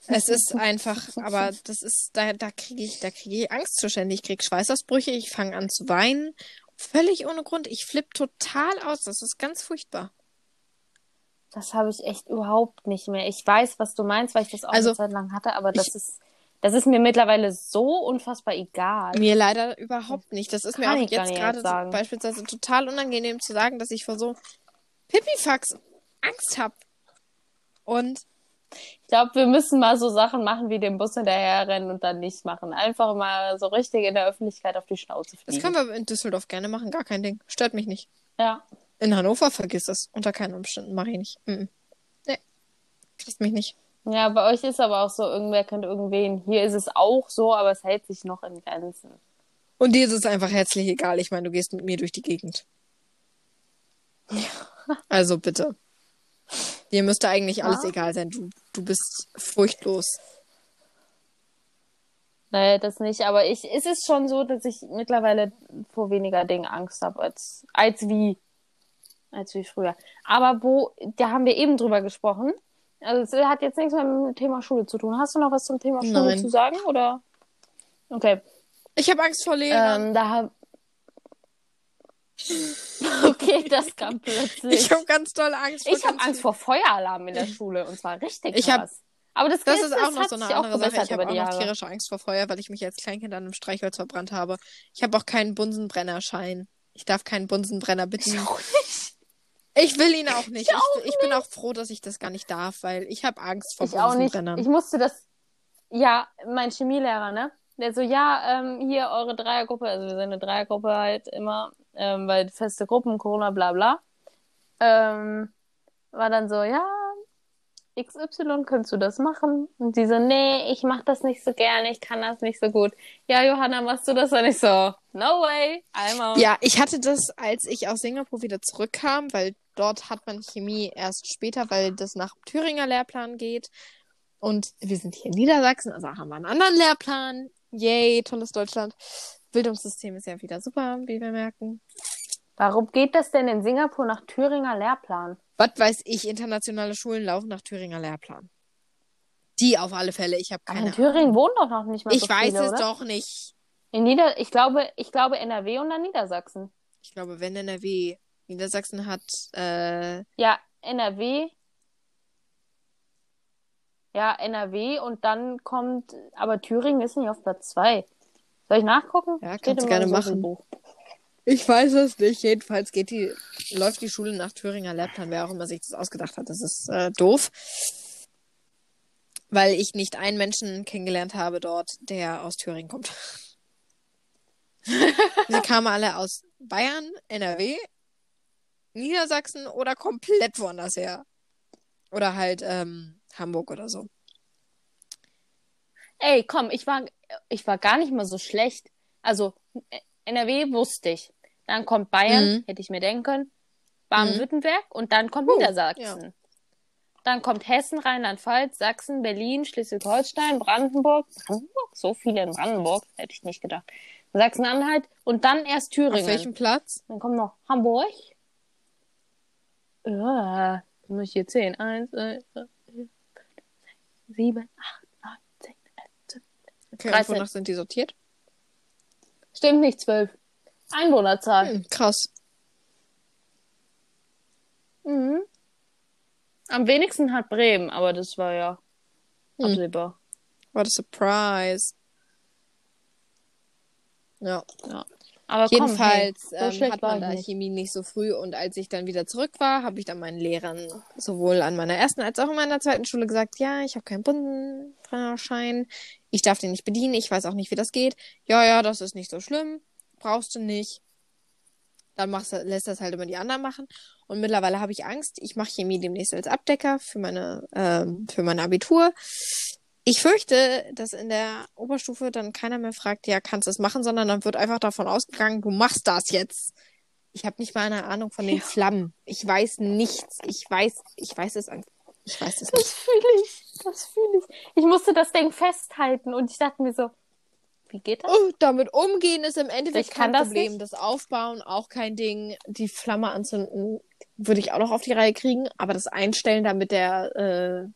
Es ist einfach, aber das ist, da, da kriege ich, da kriege ich Angstzustände, ich kriege Schweißausbrüche, ich fange an zu weinen. Völlig ohne Grund. Ich flippe total aus. Das ist ganz furchtbar. Das habe ich echt überhaupt nicht mehr. Ich weiß, was du meinst, weil ich das auch Also, eine Zeit lang hatte, aber das ich- ist, das ist mir mittlerweile so unfassbar egal. Mir leider überhaupt nicht. Das ist mir Kann auch ich gar jetzt gerade so beispielsweise total unangenehm zu sagen, dass ich vor so Pipifax Angst habe. Und Ich glaube, wir müssen mal so Sachen machen, wie dem Bus hinterherrennen und dann nicht machen. Einfach mal so richtig in der Öffentlichkeit auf die Schnauze das fliegen. können wir in Düsseldorf gerne machen, gar kein Ding. Stört mich nicht. Ja. In Hannover vergiss das. Unter keinen Umständen mache ich nicht. Mhm. Nee. Kriegst mich nicht. Ja, bei euch ist aber auch so, irgendwer kennt irgendwen. Hier ist es auch so, aber es hält sich noch in Grenzen. Und dir ist es einfach herzlich egal. Ich meine, du gehst mit mir durch die Gegend. Also bitte. Dir müsste eigentlich alles Ja. egal sein. Du, du bist furchtlos. Naja, das nicht, aber ich, es ist schon so, dass ich mittlerweile vor weniger Dingen Angst habe als, als wie, als wie früher. Aber wo, da haben wir eben drüber gesprochen. Also es hat jetzt nichts mehr mit dem Thema Schule zu tun. Hast du noch was zum Thema Schule Nein. zu sagen, oder? Okay. Ich habe Angst vor Lehrern. Ähm, da hab... Okay, das kam plötzlich. ich habe ganz doll Angst vor Ich habe Angst vor Feueralarm in der Schule und zwar richtig Ich krass. Aber das, Das ist auch noch so eine andere Sache. Ich habe auch noch tierische Angst vor Feuer, weil ich mich als Kleinkind an einem Streichholz verbrannt habe. Ich habe auch keinen Bunsenbrennerschein. Ich darf keinen Bunsenbrenner bedienen. auch nicht. Ich will ihn auch nicht. Ich auch ich, ich bin auch froh, dass ich das gar nicht darf, weil ich habe Angst vor Ich auch nicht. Bunsenbrennern. Ich musste das. Ja, mein Chemielehrer, ne? Der so, ja, ähm, hier eure Dreiergruppe, also wir sind eine Dreiergruppe halt immer, ähm, weil feste Gruppen, Corona, bla bla. Ähm, war dann so, ja, XY, könntest du das machen? Und die so, nee, ich mach das nicht so gerne, ich kann das nicht so gut. Ja, Johanna, machst du das? Und ich so, no way, einmal. Ja, ich hatte das, als ich aus Singapur wieder zurückkam, weil dort hat man Chemie erst später, weil das nach Thüringer Lehrplan geht. Und wir sind hier in Niedersachsen, also haben wir einen anderen Lehrplan. Yay, tolles Deutschland. Bildungssystem ist ja wieder super, wie wir merken. Warum geht das denn in Singapur nach Thüringer Lehrplan? Was weiß ich, internationale Schulen laufen nach Thüringer Lehrplan. Die auf alle Fälle, ich habe Aber keine in Thüringen Ahnung. wohnen doch noch nicht mal Ich so weiß viele, es oder? doch nicht. In Nieder ich glaube, ich glaube NRW und dann Niedersachsen. Ich glaube, wenn NRW Niedersachsen hat, äh, Ja, NRW. Ja, NRW und dann kommt, aber Thüringen ist nicht auf Platz zwei. Soll ich nachgucken? Ja, kannst du gerne machen. Buch. Ich weiß es nicht. Jedenfalls geht die, läuft die Schule nach Thüringer Lehrplan, wer auch immer sich das ausgedacht hat. Das ist äh, doof. Weil ich nicht einen Menschen kennengelernt habe dort, der aus Thüringen kommt. Sie kamen alle aus Bayern, NRW, Niedersachsen oder komplett woanders her. Oder halt ähm, Hamburg oder so. Ey, komm, ich war, ich war gar nicht mal so schlecht. Also, NRW wusste ich. Dann kommt Bayern, Mhm. hätte ich mir denken können. Baden-Württemberg und dann kommt Niedersachsen. Dann kommt Hessen, Rheinland-Pfalz, Sachsen, Berlin, Schleswig-Holstein, Brandenburg. Brandenburg? So viele in Brandenburg, hätte ich nicht gedacht. Sachsen-Anhalt und dann erst Auf Thüringen. welchem Platz? Dann kommt noch Hamburg. Ja, muss ich hier zählen. Eins, zwei, drei, vier, fünf, sechs, sieben, acht, Okay, 13. und wonach sind die sortiert? Stimmt nicht, zwölf. Einwohnerzahl. Hm, krass. Mhm. Am wenigsten hat Bremen, aber das war ja Hm. absehbar. What a surprise. Ja. Aber Jedenfalls komm, hey, so ähm, hat man da nicht. Chemie nicht so früh und als ich dann wieder zurück war, habe ich dann meinen Lehrern sowohl an meiner ersten als auch in meiner zweiten Schule gesagt, ja, ich habe keinen Bundenschein, ich darf den nicht bedienen, ich weiß auch nicht, wie das geht. Ja, ja, das ist nicht so schlimm, brauchst du nicht. Dann machst du, lässt das halt immer die anderen machen. Und mittlerweile habe ich Angst. Ich mache Chemie demnächst als Abdecker für meine, ähm, für mein Abitur. Ich fürchte, dass in der Oberstufe dann keiner mehr fragt, ja, kannst du es machen, sondern dann wird einfach davon ausgegangen, du machst das jetzt. Ich habe nicht mal eine Ahnung von den Flammen. Ich weiß nichts. Ich weiß, ich weiß es einfach. Ich weiß es Das nicht. fühle ich, das fühle ich. Ich musste das Ding festhalten und ich dachte mir so, wie geht das? Oh, damit umgehen ist im Endeffekt Ich kein das Problem. nicht. Das Aufbauen auch kein Ding. Die Flamme anzünden würde ich auch noch auf die Reihe kriegen. Aber das Einstellen, damit der äh,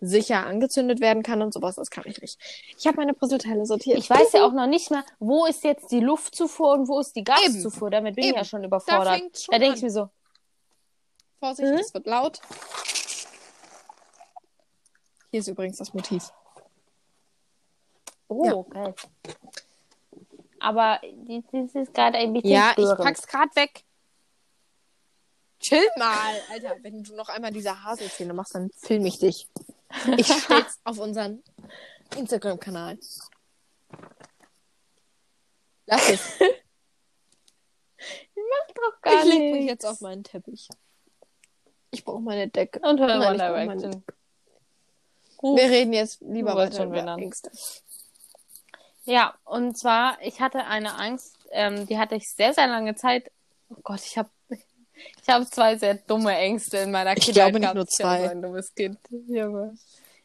sicher angezündet werden kann und sowas, das kann ich nicht. Ich habe meine Puzzleteile sortiert. Ich weiß ja auch noch nicht mal, wo ist jetzt die Luftzufuhr und wo ist die Gaszufuhr. Damit bin ich Eben. ja schon Da überfordert. schon Da denke ich mir so, Vorsicht, Mhm. es wird laut. Hier ist übrigens das Motiv. oh, Ja. geil. Aber das ist gerade ein bisschen Ja, ich störend. pack's grad weg. Chill mal, Alter. Wenn du noch einmal diese Haselszene machst, dann film ich dich. Ich stell's auf unseren Instagram-Kanal. Lass es. doch gar ich leg mich nichts. jetzt auf meinen Teppich. Ich brauche meine Decke. Und hör Nein, Ich Direction. Wir reden jetzt lieber weiter über dann. Ängste. Ja, und zwar, ich hatte eine Angst, ähm, die hatte ich sehr, sehr lange Zeit. Oh Gott, ich habe ich hab zwei sehr dumme Ängste in meiner Ich Kindheit. glaube nicht nur Ich zwei. so ein dummes Kind. Junge.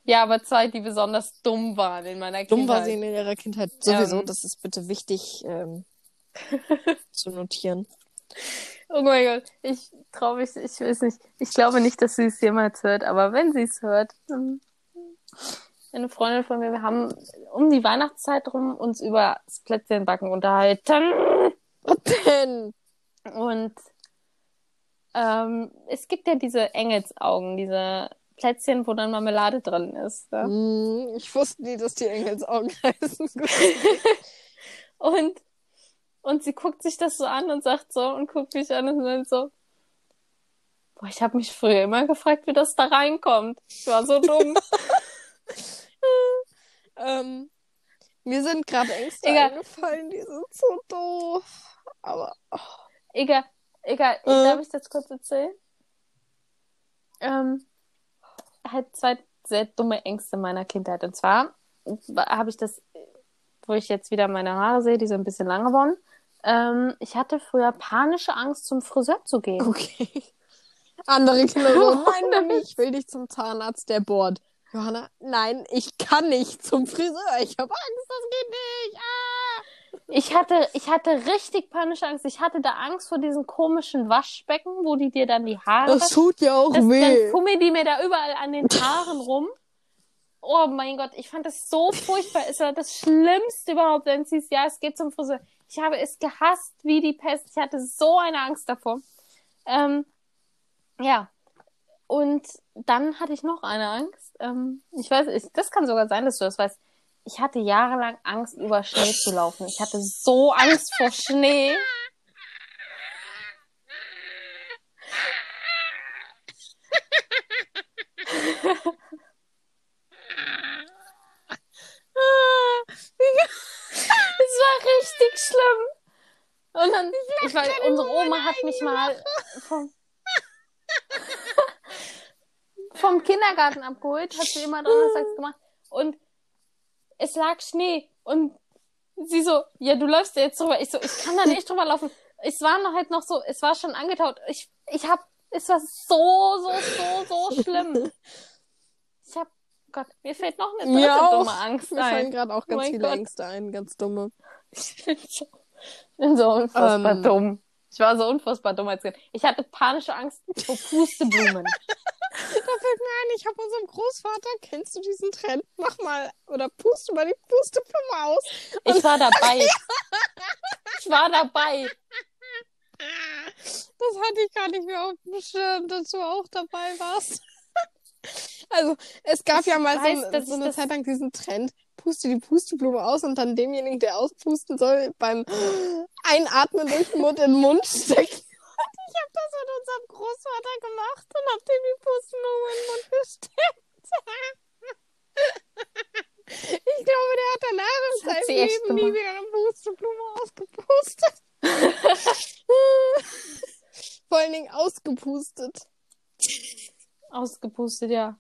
Ja, aber zwei, die besonders dumm waren in meiner Dumm Kindheit. war sie in ihrer Kindheit sowieso. Ähm. das ist bitte wichtig ähm, zu notieren. Oh mein Gott, ich traue mich, ich weiß nicht. Ich glaube nicht, dass sie es jemals hört, aber wenn sie es hört, ähm, eine Freundin von mir, wir haben um die Weihnachtszeit rum uns über das Plätzchenbacken unterhalten. Und ähm, es gibt ja diese Engelsaugen, diese Plätzchen, wo dann Marmelade drin ist. Ja? Hm, ich wusste nie, dass die Engelsaugen heißen. Und, und sie guckt sich das so an und sagt so und guckt mich an und dann so. Boah, ich habe mich früher immer gefragt, wie das da reinkommt. Ich war so dumm. ähm, mir sind gerade Ängste Egal. eingefallen, die sind so doof. Aber oh, egal, egal. Äh. Darf ich das kurz erzählen? Ähm, halt zwei sehr dumme Ängste meiner Kindheit. Und zwar habe ich das, wo ich jetzt wieder meine Haare sehe, die sind ein bisschen lang geworden. Ähm, ich hatte früher panische Angst, zum Friseur zu gehen. okay. Andere Kinder so, nein, Mami, ich will dich zum Zahnarzt, der bohrt. Johanna, nein, ich kann nicht zum Friseur. Ich habe Angst, das geht nicht. Ah! Ich hatte, ich hatte richtig panische Angst. Ich hatte da Angst vor diesen komischen Waschbecken, wo die dir dann die Haare Das tut ja auch Das, dann weh. fummeln die mir da überall an den Haaren rum. Oh mein Gott, ich fand das so furchtbar. Es war das Schlimmste überhaupt, wenn es hieß, ja, es geht zum Friseur. Ich habe es gehasst wie die Pest. Ich hatte so eine Angst davor. Ähm, ja. Und dann hatte ich noch eine Angst ähm, ich weiß, ich, das kann sogar sein, dass du das weißt. Ich hatte jahrelang Angst, über Schnee zu laufen. Ich hatte so Angst vor Schnee. Es war richtig schlimm. Und dann, ich, weiß, unsere Oma hat mich mal vom, vom Kindergarten abgeholt, hat sie immer donnerstags gemacht. Und es lag Schnee. Und sie so, ja, du läufst ja jetzt drüber. Ich so, ich kann da nicht drüber laufen. Es war noch halt noch so, es war schon angetaut. Ich, ich hab, es war so, so, so, so schlimm. Ich hab, Gott, mir fällt noch eine dritte auch. dumme Angst Mir fallen ein. gerade auch Oh ganz mein viele Gott. Ängste ein, ganz dumme. Ich bin so, bin so unfassbar Ähm. dumm. Ich war so unfassbar dumm als Kind. Ich hatte panische Angst vor Pusteblumen. Da fällt mir ein, ich habe unserem Großvater, kennst du diesen Trend? Mach mal, oder puste mal die Pusteblume aus. Ich war dabei. Ich war dabei. Das hatte ich gar nicht mehr auf dem Schirm, dass du auch dabei warst. Also, es gab Ich ja mal weiß, so, so eine Zeit lang diesen Trend, puste die Pusteblume aus und dann demjenigen, der auspusten soll, beim Einatmen durch den Mund in den Mund stecken. Ich habe das mit unserem Großvater gemacht und habe dem die Pusteblume in den Mund gesteckt. Ich glaube, der hat danach in seinem Leben nie wieder eine Pusteblume ausgepustet. Vor allen Dingen ausgepustet. Ausgepustet, ja.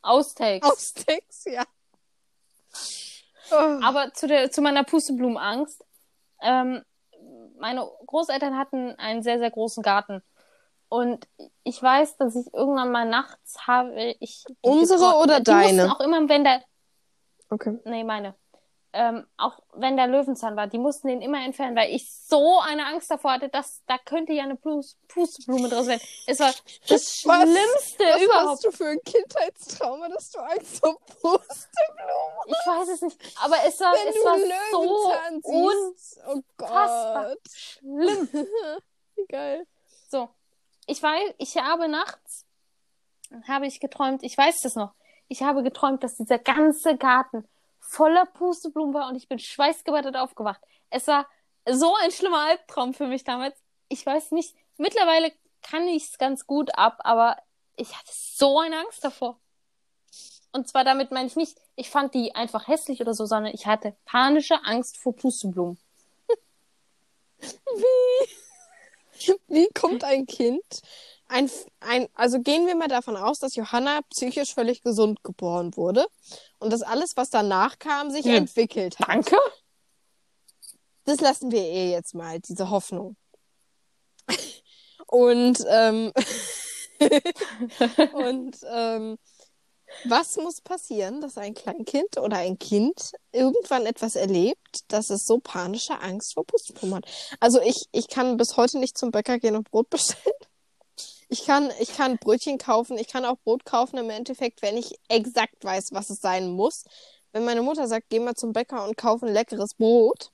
Austakes. Austakes, ja. Oh. Aber zu, der, zu meiner Pusteblumenangst. Ähm, meine Großeltern hatten einen sehr, sehr großen Garten. Und ich weiß, dass ich irgendwann mal nachts habe ich. Unsere oder die deine? auch immer, wenn der. Okay. Nee, meine. Ähm, auch wenn der Löwenzahn war, die mussten den immer entfernen, weil ich so eine Angst davor hatte, dass da könnte ja eine Pus- Pusteblume draus werden. Es war das Schlimmste Was überhaupt. hast du für ein Kindheitstrauma, dass du Angst vor Pusteblumen Ich weiß es nicht, aber es war, Wenn es du war Löwenzahn so siehst. Oh unfassbar Gott. schlimm. Wie geil. So, ich weiß, ich habe nachts, habe ich geträumt, ich weiß das noch, ich habe geträumt, dass dieser ganze Garten voller Pusteblumen war und ich bin schweißgebadet aufgewacht. Es war so ein schlimmer Albtraum für mich damals. Ich weiß nicht, mittlerweile kann ich es ganz gut ab, aber ich hatte so eine Angst davor. Und zwar damit meine ich nicht, ich fand die einfach hässlich oder so, sondern ich hatte panische Angst vor Pusteblumen. Wie kommt ein Kind, ein, ein, also gehen wir mal davon aus, dass Johanna psychisch völlig gesund geboren wurde und dass alles, was danach kam, sich Hm. entwickelt hat. Danke. Das lassen wir eh jetzt mal, diese Hoffnung. Und, ähm, und ähm, was muss passieren, dass ein Kleinkind oder ein Kind irgendwann etwas erlebt, dass es so panische Angst vor Pusteblumen hat? Also ich, ich kann bis heute nicht zum Bäcker gehen und Brot bestellen. Ich kann, ich kann Brötchen kaufen, ich kann auch Brot kaufen im Endeffekt, wenn ich exakt weiß, was es sein muss. Wenn meine Mutter sagt, geh mal zum Bäcker und kauf ein leckeres Brot,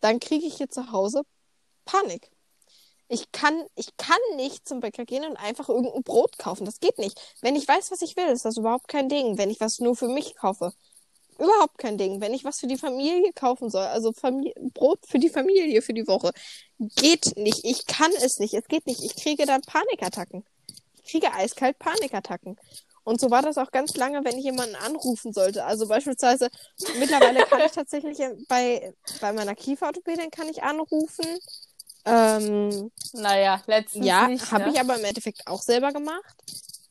dann kriege ich hier zu Hause Panik. Ich kann, ich kann nicht zum Bäcker gehen und einfach irgendein Brot kaufen. Das geht nicht. Wenn ich weiß, was ich will, ist das überhaupt kein Ding. Wenn ich was nur für mich kaufe, überhaupt kein Ding. Wenn ich was für die Familie kaufen soll, also Famili Brot für die Familie für die Woche, geht nicht. Ich kann es nicht. Es geht nicht. Ich kriege dann Panikattacken. Ich kriege eiskalt Panikattacken. Und so war das auch ganz lange, wenn ich jemanden anrufen sollte. Also beispielsweise, mittlerweile kann ich tatsächlich bei, bei meiner Kieferorthopädin kann ich anrufen. Ähm, Naja, letztens ja, habe ne? ich aber im Endeffekt auch selber gemacht.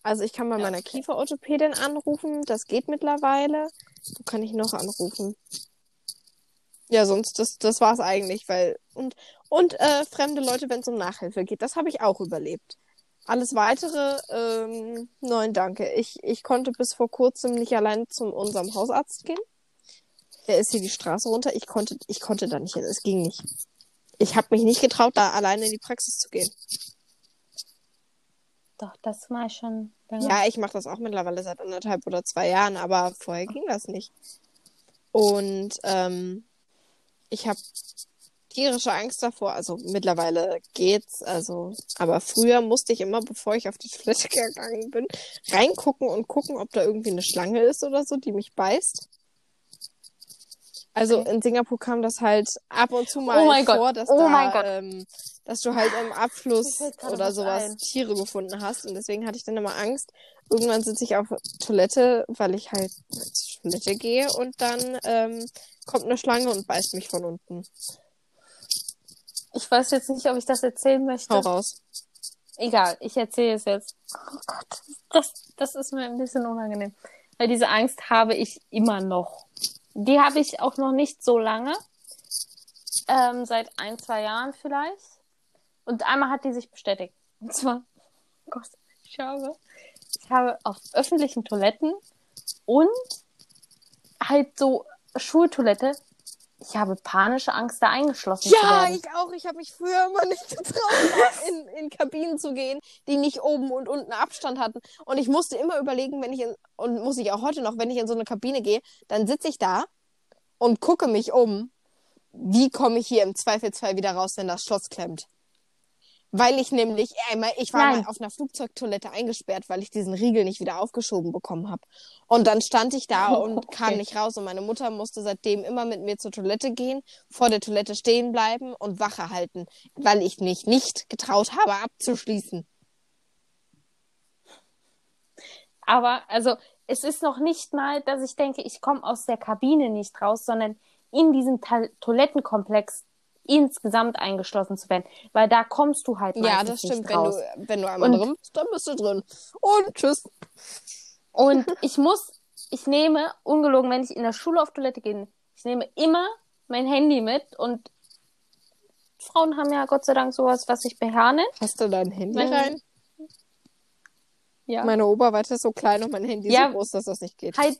Also ich kann bei meiner okay. Kieferorthopädin anrufen, das geht mittlerweile. Wo kann ich noch anrufen? Ja, sonst das das war's eigentlich, weil und und äh, fremde Leute, wenn es um Nachhilfe geht, das habe ich auch überlebt. Alles weitere, ähm, nein, danke. Ich ich konnte bis vor kurzem nicht allein zu unserem Hausarzt gehen. Der ist hier die Straße runter. Ich konnte ich konnte da nicht hin. Es ging nicht. Ich habe mich nicht getraut, da alleine in die Praxis zu gehen. Doch, das war schon. länger. Ja, ich mache das auch mittlerweile seit anderthalb oder zwei Jahren, aber vorher ging das nicht. Und ähm, ich habe tierische Angst davor. Also mittlerweile geht's. Also, aber früher musste ich immer, bevor ich auf die Toilette gegangen bin, reingucken und gucken, ob da irgendwie eine Schlange ist oder so, die mich beißt. Also Okay. in Singapur kam das halt ab und zu mal Oh mein Gott. vor, dass Oh da, mein Gott. Ähm, dass du halt im Abfluss oder was sowas ein. Tiere gefunden hast. Und deswegen hatte ich dann immer Angst. Irgendwann sitze ich auf Toilette, weil ich halt zur Toilette gehe und dann ähm, kommt eine Schlange und beißt mich von unten. Ich weiß jetzt nicht, ob ich das erzählen möchte. Hau raus. Egal, ich erzähle es jetzt. Oh Gott, das, das ist mir ein bisschen unangenehm. Weil diese Angst habe ich immer noch. Die habe ich auch noch nicht so lange. Ähm, seit ein, zwei Jahren vielleicht. Und einmal hat die sich bestätigt. Und zwar, oh Gott, ich habe, ich habe auf öffentlichen Toiletten und halt so Schultoilette, ich habe panische Angst, da eingeschlossen zu Ja, werden. ich auch. Ich habe mich früher immer nicht getraut, in, in Kabinen zu gehen, die nicht oben und unten Abstand hatten. Und ich musste immer überlegen, wenn ich in, und muss ich auch heute noch, wenn ich in so eine Kabine gehe, dann sitze ich da und gucke mich um. Wie komme ich hier im Zweifelsfall wieder raus, wenn das Schloss klemmt? Weil ich nämlich einmal, ich war Nein. mal auf einer Flugzeugtoilette eingesperrt, weil ich diesen Riegel nicht wieder aufgeschoben bekommen habe. Und dann stand ich da und Okay. kam nicht raus. Und meine Mutter musste seitdem immer mit mir zur Toilette gehen, vor der Toilette stehen bleiben und Wache halten, weil ich mich nicht getraut habe, abzuschließen. Aber also es ist noch nicht mal, dass ich denke, ich komme aus der Kabine nicht raus, sondern in diesem Ta Toilettenkomplex insgesamt eingeschlossen zu werden. Weil da kommst du halt Ja, meistens das stimmt. nicht Wenn raus. du, wenn du einmal Und- drin bist, dann bist du drin. Und tschüss. Und ich muss, ich nehme, ungelogen, wenn ich in der Schule auf Toilette gehe, ich nehme immer mein Handy mit und Frauen haben ja Gott sei Dank sowas, was sich BH nennt. Hast du dein Handy Mein- rein? Ja. Meine Oberweite ist so klein und mein Handy Ja. so groß, dass das nicht geht. halt,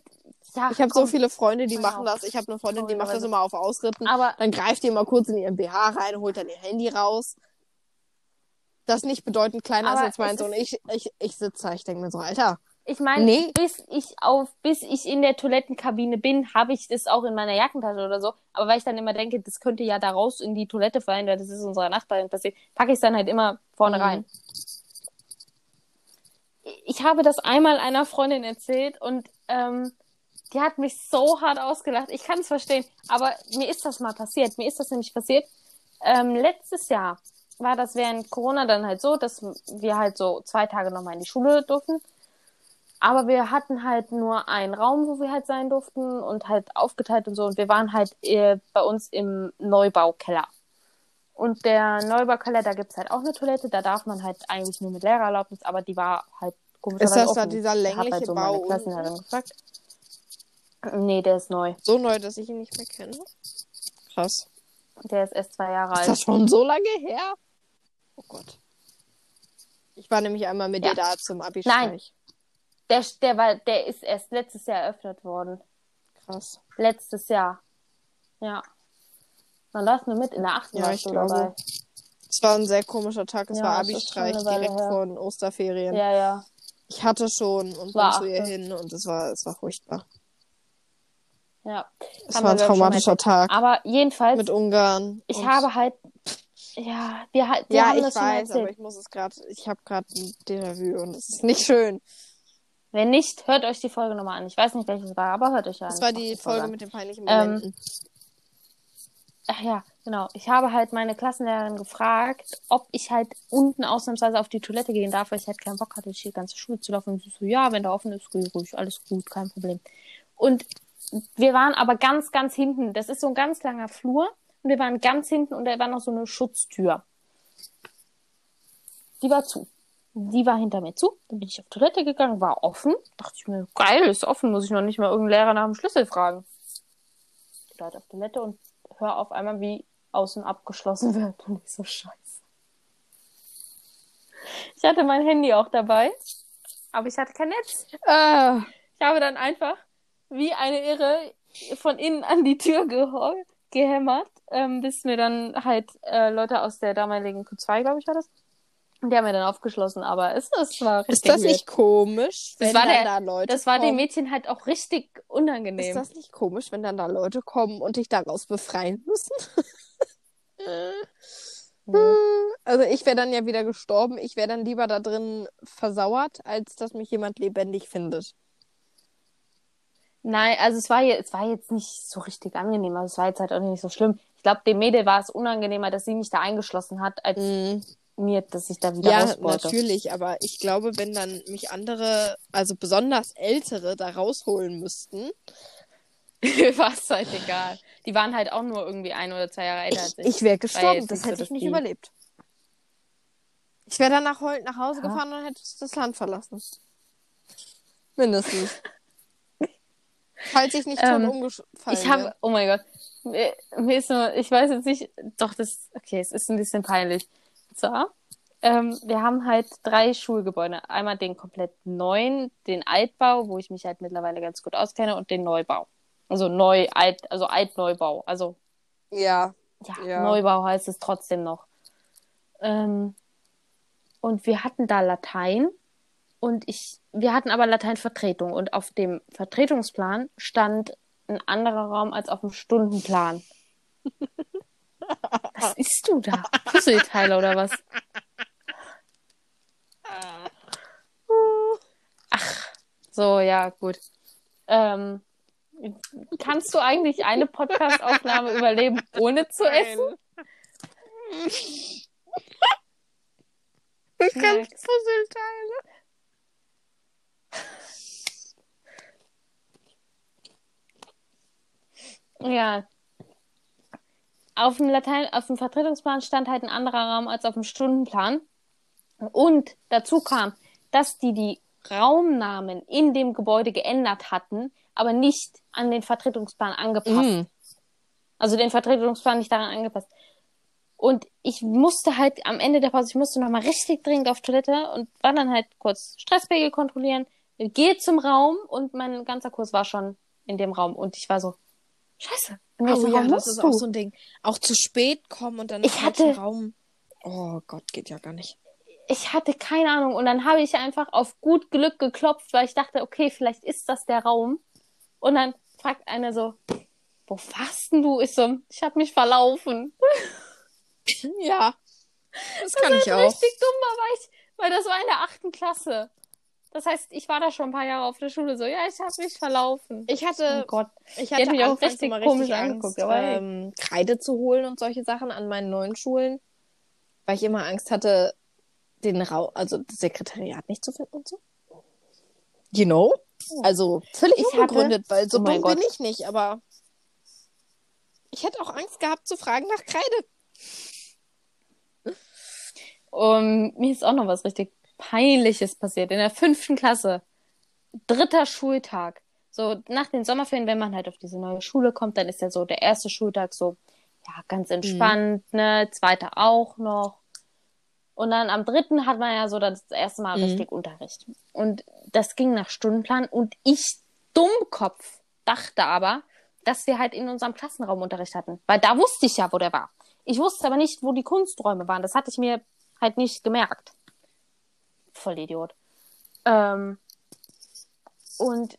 ja, Ich habe so viele Freunde, die machen das. Ich habe eine Freundin, die macht das immer auf Ausritten. Aber Dann greift die mal kurz in ihren BH rein, holt dann ihr Handy raus. Das nicht bedeutend kleiner ist als meins. Und ich, ich, ich sitze da, ich denke mir so, Alter. ich meine, Nee. bis ich auf, bis ich in der Toilettenkabine bin, habe ich das auch in meiner Jackentasche oder so. Aber weil ich dann immer denke, das könnte ja da raus in die Toilette fallen, weil das ist unserer Nachbarin passiert, packe ich es dann halt immer vorne Mhm. rein. Ich habe das einmal einer Freundin erzählt und ähm, die hat mich so hart ausgelacht. Ich kann es verstehen, aber mir ist das mal passiert. Mir ist das nämlich passiert. Ähm, letztes Jahr war das während Corona dann halt so, dass wir halt so zwei Tage nochmal in die Schule durften. Aber wir hatten halt nur einen Raum, wo wir halt sein durften und halt aufgeteilt und so. Und wir waren halt äh, bei uns im Neubaukeller. Und der Neubaukeller, da gibt's halt auch eine Toilette. Da darf man halt eigentlich nur mit Lehrerlaubnis, aber die war halt Ist das da dieser hab längliche halt so Bau gefragt. Nee, der ist neu. So neu, dass ich ihn nicht mehr kenne. Krass. Der ist erst zwei Jahre Ist alt. das schon so lange her? Oh Gott. Ich war nämlich einmal mit Ja. dir da zum Nein. Abi-Streich. Der, der, war, der ist erst letztes Jahr eröffnet worden. Krass. Letztes Jahr. Ja. Man darf nur mit in der achten Ja, warst ich glaube. dabei. Es war ein sehr komischer Tag. Es Ja, war ist Abi-Streich direkt her. vor den Osterferien. Ja, ja. Ich hatte schon und War bin zu ihr achte. hin und es war, es war furchtbar. Ja. Es war ein traumatischer Tag Aber jedenfalls, mit Ungarn. ich habe halt. Ja, wir, halt- wir Ja, haben ich das weiß, aber ich muss es gerade, ich habe gerade ein Déjà-vu und es ist nicht schön. Wenn nicht, hört euch die Folge nochmal an. Ich weiß nicht, welches war, aber hört euch an. Das war mach die Folge Folge mit den peinlichen Ähm, Momenten. Ach ja, genau. Ich habe halt meine Klassenlehrerin gefragt, ob ich halt unten ausnahmsweise auf die Toilette gehen darf, weil ich halt keinen Bock hatte, die ganze Schule zu laufen. Und sie so, ja, wenn da offen ist, geh ruhig, alles gut, kein Problem. Und wir waren aber ganz, ganz hinten. Das ist so ein ganz langer Flur. Und wir waren ganz hinten und da war noch so eine Schutztür. Die war zu. Die war hinter mir zu. Dann bin ich auf Toilette gegangen, war offen. Dachte ich mir, geil, ist offen, muss ich noch nicht mal irgendeinen Lehrer nach dem Schlüssel fragen. War halt auf Toilette und höre auf einmal, wie außen abgeschlossen wird. Und ich so, scheiße. Ich hatte mein Handy auch dabei, aber ich hatte kein Netz. Ah, Ich habe dann einfach wie eine Irre von innen an die Tür geho- gehämmert, ähm, bis mir dann halt äh, Leute aus der damaligen Q2, glaube ich, war das. Und die haben mir dann aufgeschlossen, aber es, es war richtig ist das weird. nicht komisch, Das wenn war der- da Leute Das war dem? Mädchen halt auch richtig Ist unangenehm. das nicht komisch, wenn dann da Leute kommen und dich daraus befreien müssen? Ja. Also ich wäre dann ja wieder gestorben. Ich wäre dann lieber da drin versauert, als dass mich jemand lebendig findet. Nein, also es war, es war jetzt nicht so richtig angenehm, aber es war jetzt halt auch nicht so schlimm. Ich glaube, dem Mädel war es unangenehmer, dass sie mich da eingeschlossen hat, als mir, dass ich da wieder Ja, raus wollte. natürlich, aber ich glaube, wenn dann mich andere, also besonders ältere, da rausholen müssten, war es halt egal. Die waren halt auch nur irgendwie ein oder zwei Jahre älter als ich. Ich wäre gestorben, das so hätte ich nicht überlebt. Ich wäre dann nach, nach Hause Ja. gefahren und hätte das Land verlassen. Mindestens. Falls ich nicht tot Ähm, umgefallen Ich habe, oh mein Gott, mir, mir ist nur, ich weiß jetzt nicht, doch das, okay, es ist ein bisschen peinlich. Und zwar, ähm, wir haben halt drei Schulgebäude. Einmal den komplett neuen, den Altbau, wo ich mich halt mittlerweile ganz gut auskenne, und den Neubau. Also neu, alt, also Altneubau. Also Ja. ja, Ja. Neubau heißt es trotzdem noch. Ähm, und wir hatten da Latein und ich, wir hatten aber Lateinvertretung und auf dem Vertretungsplan stand ein anderer Raum als auf dem Stundenplan. Was isst du da? Puzzleteile oder was? Ach, so, ja, gut. Ähm, kannst du eigentlich eine Podcast-Aufnahme überleben, ohne zu essen? Ich kann Puzzleteile. Ja. Auf dem Latein, auf dem Vertretungsplan stand halt ein anderer Raum als auf dem Stundenplan. Und dazu kam, dass die die Raumnamen in dem Gebäude geändert hatten, aber nicht an den Vertretungsplan angepasst. Mm. Also den Vertretungsplan nicht daran angepasst. Und ich musste halt am Ende der Pause, ich musste nochmal richtig dringend auf Toilette und war dann halt kurz Stresspegel kontrollieren, gehe zum Raum und mein ganzer Kurs war schon in dem Raum. Und ich war so, scheiße, in Oh welchem ja, Raum das ist du? auch so ein Ding. Auch zu spät kommen und dann Ich falschen hatte- Raum. Oh Gott, geht ja gar nicht. ich hatte keine Ahnung. Und dann habe ich einfach auf gut Glück geklopft, weil ich dachte, okay, vielleicht ist das der Raum. Und dann fragt einer so, wo warst denn du? Ich so, ich habe mich verlaufen. Ja. Das kann ich auch. Richtig dumm weil, ich, weil das war in der achten Klasse. Das heißt, ich war da schon ein paar Jahre auf der Schule so, ja, ich habe mich verlaufen. Ich Oh hatte, Gott. ich hatte hat mich auch richtig immer komisch richtig angeguckt, Angst, aber ähm, Kreide zu holen und solche Sachen an meinen neuen Schulen, weil ich immer Angst hatte, den Raum, also das Sekretariat nicht zu finden und so. You know? Also völlig Ich hatte- unbegründet, weil so Oh dumm bin Gott. ich nicht, aber ich hätte auch Angst gehabt zu fragen nach Kreide. Um, mir ist auch noch was richtig Peinliches passiert. In der fünften Klasse. Dritter Schultag. So, nach den Sommerferien, wenn man halt auf diese neue Schule kommt, dann ist ja so der erste Schultag so, ja, ganz entspannt, ne, zweiter auch noch. Und dann am dritten hat man ja so das erste Mal Mhm. richtig Unterricht. Und das ging nach Stundenplan und ich, Dummkopf, dachte aber, dass wir halt in unserem Klassenraum Unterricht hatten. Weil da wusste ich ja, wo der war. Ich wusste aber nicht, wo die Kunsträume waren. Das hatte ich mir halt nicht gemerkt. Voll Idiot. Ähm, und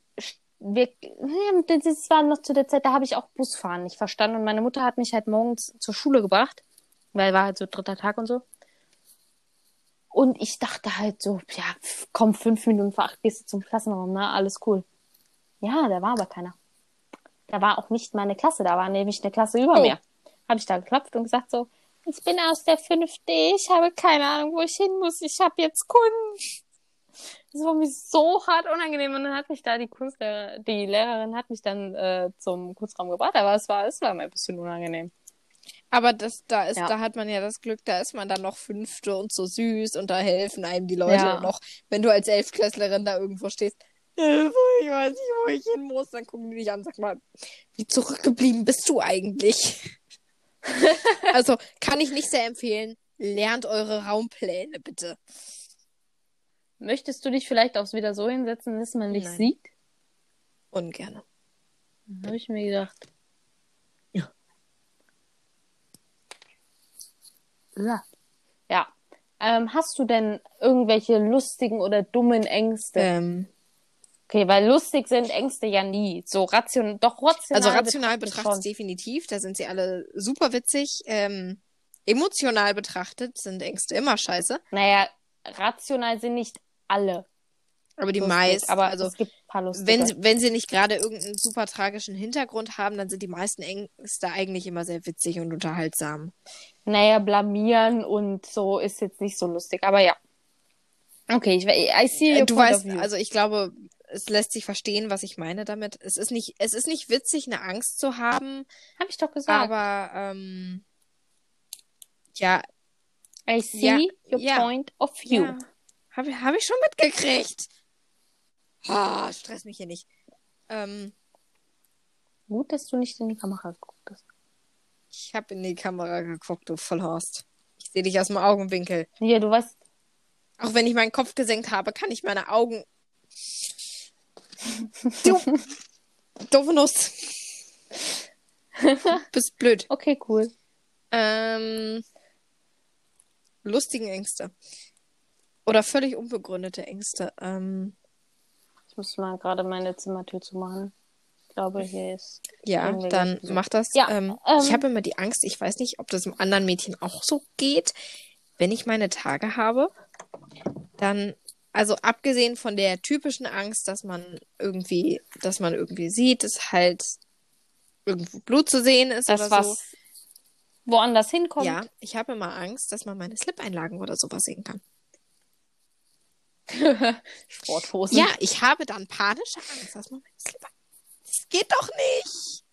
wir, hm, das war noch zu der Zeit, da habe ich auch Busfahren nicht verstanden. Und meine Mutter hat mich halt morgens zur Schule gebracht, weil war halt so dritter Tag und so. Und ich dachte halt so, ja, komm, fünf Minuten vor acht gehst du zum Klassenraum, ne? Alles cool. Ja, da war aber keiner. Da war auch nicht meine Klasse, da war nämlich eine Klasse über Oh. mir. Habe ich da geklopft und gesagt so, ich bin aus der fünfte, ich habe keine Ahnung, wo ich hin muss, ich habe jetzt Kunst. Das war mir so hart unangenehm und dann hat mich da die Kunstlehrer, die Lehrerin hat mich dann äh, zum Kunstraum gebracht, aber es war, es war mir ein bisschen unangenehm. Aber das, da ist, Ja. da hat man ja das Glück, da ist man dann noch Fünfte und so süß und da helfen einem die Leute Ja. noch, wenn du als Elfklässlerin da irgendwo stehst. Ich weiß nicht, wo ich hin muss. Dann gucken die dich an, sag mal, wie zurückgeblieben bist du eigentlich? also, kann ich nicht sehr empfehlen. Lernt eure Raumpläne, bitte. Möchtest du dich vielleicht auch wieder so hinsetzen, dass man dich Nein. sieht? Ungerne. Habe ich mir gedacht. Ja. Ja. Ähm, hast du denn irgendwelche lustigen oder dummen Ängste? Ähm, Okay, weil lustig sind Ängste ja nie. So rational, doch rational. also rational betrachtet betrachtet definitiv, da sind sie alle super witzig. Ähm, emotional betrachtet sind Ängste immer scheiße. Naja, rational sind nicht alle. Aber die meisten, aber also es gibt paar lustige. wenn, sie- wenn sie nicht gerade irgendeinen super tragischen Hintergrund haben, dann sind die meisten Ängste eigentlich immer sehr witzig und unterhaltsam. Naja, blamieren und so ist jetzt nicht so lustig, aber ja. Okay, ich, I see your Äh, du weißt, also ich glaube, es lässt sich verstehen, was ich meine damit. Es ist nicht, es ist nicht witzig, eine Angst zu haben, Hab ich doch gesagt. aber ähm, ja, I see Ja, your ja, point of view. ja habe hab ich schon mitgekriegt. Ah, stress mich hier nicht. Ähm, Gut, dass du nicht in die Kamera geguckt hast. ich habe in die Kamera geguckt, du Vollhorst. Ich sehe dich aus dem Augenwinkel. Ja, du weißt, Auch wenn ich meinen Kopf gesenkt habe, kann ich meine Augen. Du. Doofe Nuss. Bist blöd. okay, cool. Ähm, lustigen Ängste. Oder völlig unbegründete Ängste. Ähm, Ich muss mal gerade meine Zimmertür zumachen. Ich glaube, hier ist. ja, dann mach das. Ja, ähm, ähm, ich habe immer die Angst, ich weiß nicht, ob das im anderen Mädchen auch so geht. Wenn ich meine Tage habe, dann, also abgesehen von der typischen Angst, dass man irgendwie, dass man irgendwie sieht, dass halt irgendwo Blut zu sehen ist Das, oder was so. woanders hinkommt. Ja, ich habe immer Angst, dass man meine Slip-Einlagen oder sowas sehen kann. Sporthosen. Ja, ich habe dann panische Angst, Slip Das geht doch nicht.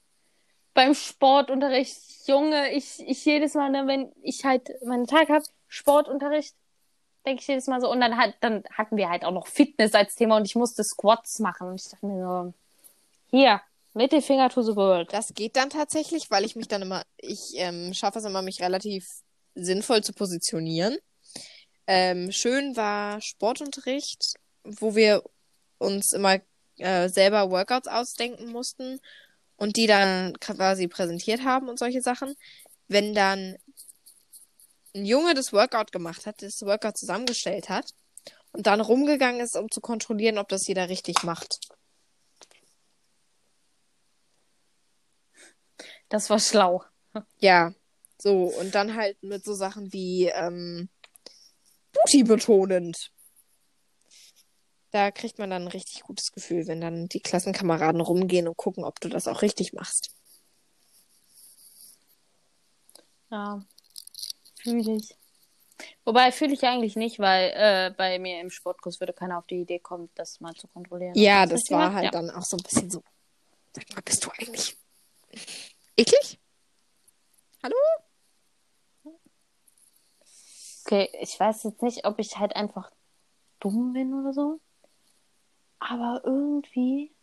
Beim Sportunterricht, Junge, ich, ich jedes Mal, ne, wenn ich halt meinen Tag habe, Sportunterricht, denke ich jedes Mal so. Und dann, hat, dann hatten wir halt auch noch Fitness als Thema und ich musste Squats machen. Und ich dachte mir so, hier, Mittelfinger to the world. Das geht dann tatsächlich, weil ich mich dann immer, ich ähm, schaffe es immer, mich relativ sinnvoll zu positionieren. Ähm, schön war Sportunterricht, wo wir uns immer äh, selber Workouts ausdenken mussten und die dann quasi präsentiert haben und solche Sachen. Wenn dann ein Junge das Workout gemacht hat, das Workout zusammengestellt hat und dann rumgegangen ist, um zu kontrollieren, ob das jeder richtig macht. Das war schlau. Ja, so, und dann halt mit so Sachen wie ähm, Booty betonend. Da kriegt man dann ein richtig gutes Gefühl, wenn dann die Klassenkameraden rumgehen und gucken, ob du das auch richtig machst. Ja, fühle ich. Wobei fühle ich eigentlich nicht, weil äh, bei mir im Sportkurs würde keiner auf die Idee kommen, das mal zu kontrollieren. Ja, das richtig war halt ja. dann auch so ein bisschen so. Sag mal, bist du eigentlich eklig? Okay, ich weiß jetzt nicht, ob ich halt einfach dumm bin oder so. Aber irgendwie.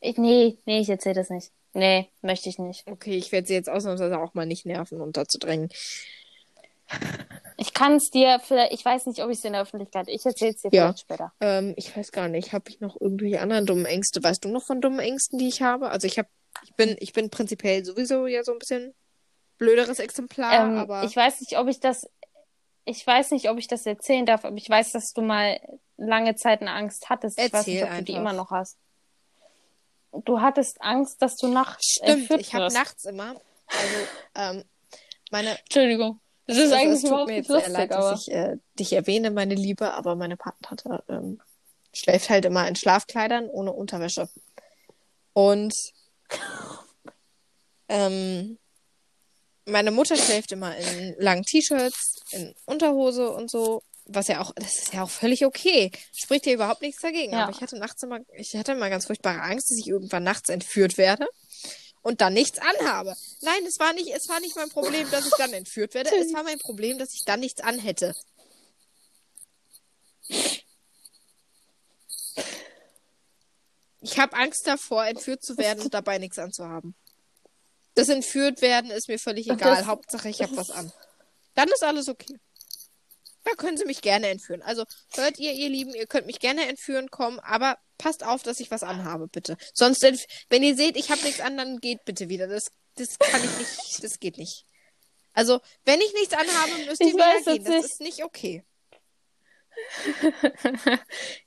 Ich, nee, nee, ich erzähle das nicht. Nee, möchte ich nicht. Okay, ich werde sie jetzt ausnahmsweise auch mal nicht nerven, unterzudrängen. Ich kann es dir vielleicht, ich weiß nicht, ob ich es in der Öffentlichkeit, ich erzähle es dir Ja. vielleicht später. Ähm, ich weiß gar nicht, habe ich noch irgendwelche anderen dummen Ängste? Weißt du noch von dummen Ängsten, die ich habe? Also ich habe, ich bin, ich bin prinzipiell sowieso ja so ein bisschen blöderes Exemplar, ähm, aber Ich weiß nicht, ob ich das, ich weiß nicht, ob ich das erzählen darf, aber ich weiß, dass du mal lange Zeit eine Angst hattest. ich weiß nicht, Erzähl ob du die immer noch hast. Du hattest Angst, dass du nachts stimmt, entführt ich habe nachts immer, also ähm, meine, Entschuldigung. Das ist also eigentlich es tut überhaupt mir nicht jetzt sehr lustig, leid, aber. dass ich äh, dich erwähne, meine Liebe, aber meine Patentante ähm, schläft halt immer in Schlafkleidern ohne Unterwäsche. Und ähm, meine Mutter schläft immer in langen T-Shirts, in Unterhose und so, was ja auch, das ist ja auch völlig okay. Spricht ja überhaupt nichts dagegen. Ja. Aber ich hatte nachts immer, ich hatte immer ganz furchtbare Angst, dass ich irgendwann nachts entführt werde und dann nichts anhabe. Nein, es war nicht, es war nicht mein Problem, dass ich dann entführt werde. Es war mein Problem, dass ich dann nichts anhätte. Ich habe Angst davor, entführt zu werden und dabei nichts anzuhaben. Das entführt werden ist mir völlig egal. das- Hauptsache, ich habe was an. Dann ist alles okay. Da können Sie mich gerne entführen. Also hört ihr, ihr Lieben, ihr könnt mich gerne entführen kommen, aber passt auf, dass ich was anhabe, bitte. Sonst, wenn ihr seht, ich habe nichts an, dann geht bitte wieder. Das, das kann ich nicht, das geht nicht. Also, wenn ich nichts anhabe, müsst ihr Ich wieder weiß gehen. Das nicht. ist nicht okay.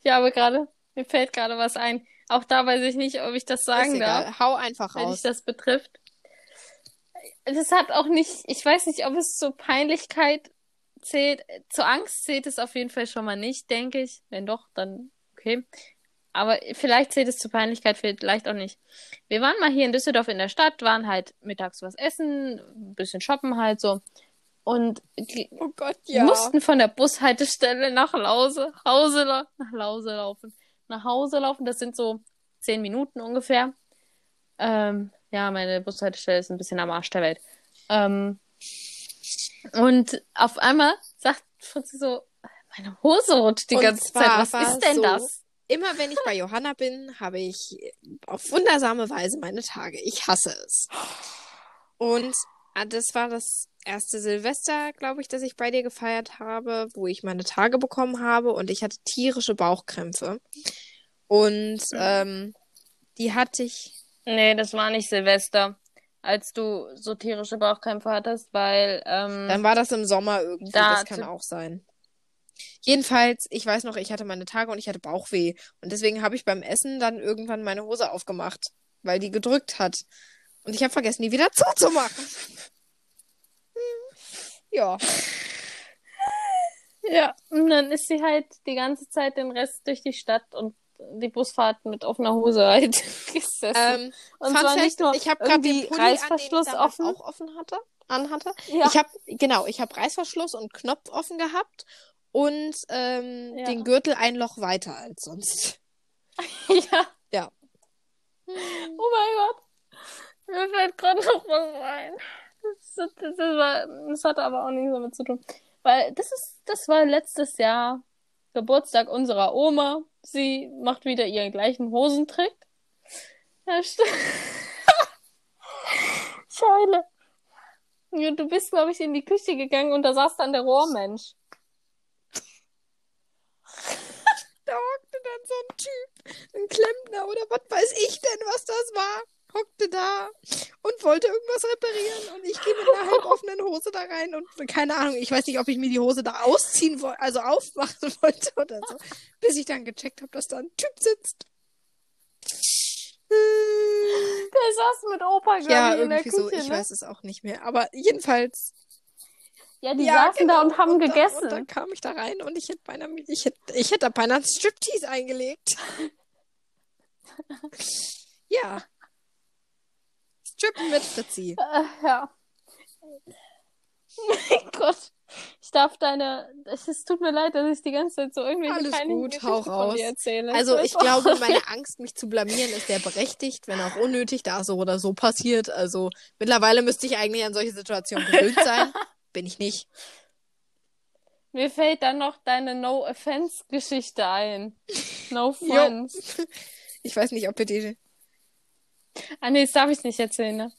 ich habe gerade, mir fällt gerade was ein. Auch da weiß ich nicht, ob ich das sagen darf. Hau einfach wenn raus. dich das betrifft. Das hat auch nicht, ich weiß nicht, ob es zur Peinlichkeit zählt. Zur Angst zählt es auf jeden Fall schon mal nicht, denke ich. Wenn doch, dann okay. Aber vielleicht zählt es zur Peinlichkeit, vielleicht auch nicht. Wir waren mal hier in Düsseldorf in der Stadt, waren halt mittags was essen, ein bisschen shoppen halt so. Und die, Oh Gott, Wir mussten von der Bushaltestelle nach Hause, Hause, nach Hause laufen. nach Hause laufen. Das sind so zehn Minuten ungefähr. Ähm, ja, meine Bushaltestelle ist ein bisschen am Arsch der Welt. Ähm, und auf einmal sagt Fritzi so, meine Hose rutscht die Und ganze Zeit. Was ist denn so, das? Immer wenn ich bei Johanna bin, habe ich auf wundersame Weise meine Tage. Ich hasse es. Und ah, das war das erste Silvester, glaube ich, das ich bei dir gefeiert habe, wo ich meine Tage bekommen habe und ich hatte tierische Bauchkrämpfe. Und ähm, die hatte ich. Nee, das war nicht Silvester, als du so tierische Bauchkrämpfe hattest, weil ähm, Dann war das im Sommer irgendwie. Da das kann auch sein. Jedenfalls, ich weiß noch, ich hatte meine Tage und ich hatte Bauchweh. Und deswegen habe ich beim Essen dann irgendwann meine Hose aufgemacht, weil die gedrückt hat. Und ich habe vergessen, die wieder zuzumachen. Ja. Ja, und dann ist sie halt die ganze Zeit den Rest durch die Stadt und die Busfahrt mit offener Hose halt gesessen. Ähm, und Fun zwar Fact, nicht nur ich habe gerade den Pulli an, Reißverschluss damals offen. auch offen hatte, anhatte. Ja. Ich habe genau, ich habe Reißverschluss und Knopf offen gehabt und ähm, Ja. den Gürtel ein Loch weiter als sonst. ja. Ja. Oh mein Gott. Mir fällt gerade noch was ein. Das, das, das, war, das hatte aber auch nichts damit zu tun. Weil das ist, das war letztes Jahr Geburtstag unserer Oma. Sie macht wieder ihren gleichen Hosentrick. Ja. Scheule. Ja, Du bist, glaube ich, in die Küche gegangen und da saß dann der Rohrmensch. Da hockte dann so ein Typ, ein Klempner oder was weiß ich denn, was das war. Hockte da und wollte irgendwas reparieren und ich gehe mit einer halb offenen Hose da rein und keine Ahnung, ich weiß nicht, ob ich mir die Hose da ausziehen wollte, also aufmachen wollte oder so, bis ich dann gecheckt habe, dass da ein Typ sitzt. Der saß mit Opa, Ja, ich, in der irgendwie Küche. so, ich ne? weiß es auch nicht mehr, aber jedenfalls Ja, die Ja, saßen da genau. und haben dann- gegessen. Und dann kam ich da rein und ich hätte beinahe, ich hätte, ich hätte da beinahe einen Striptease eingelegt. ja. Strippen mit Fritzi. Äh, ja. mein Gott. Ich darf deine. Es tut mir leid, dass ich die ganze Zeit so irgendwelche Alles gut, Geschichten hau von raus. dir erzähle. Also ich glaube, meine Angst, mich zu blamieren, ist sehr berechtigt, wenn auch unnötig, da so oder so passiert. Also mittlerweile müsste ich eigentlich an solche Situationen gewöhnt sein. Bin ich nicht. Mir fällt dann noch deine No-Offense-Geschichte ein. No offense. Ich weiß nicht, ob wir die. Ah, nee, das darf ich nicht erzählen, ne?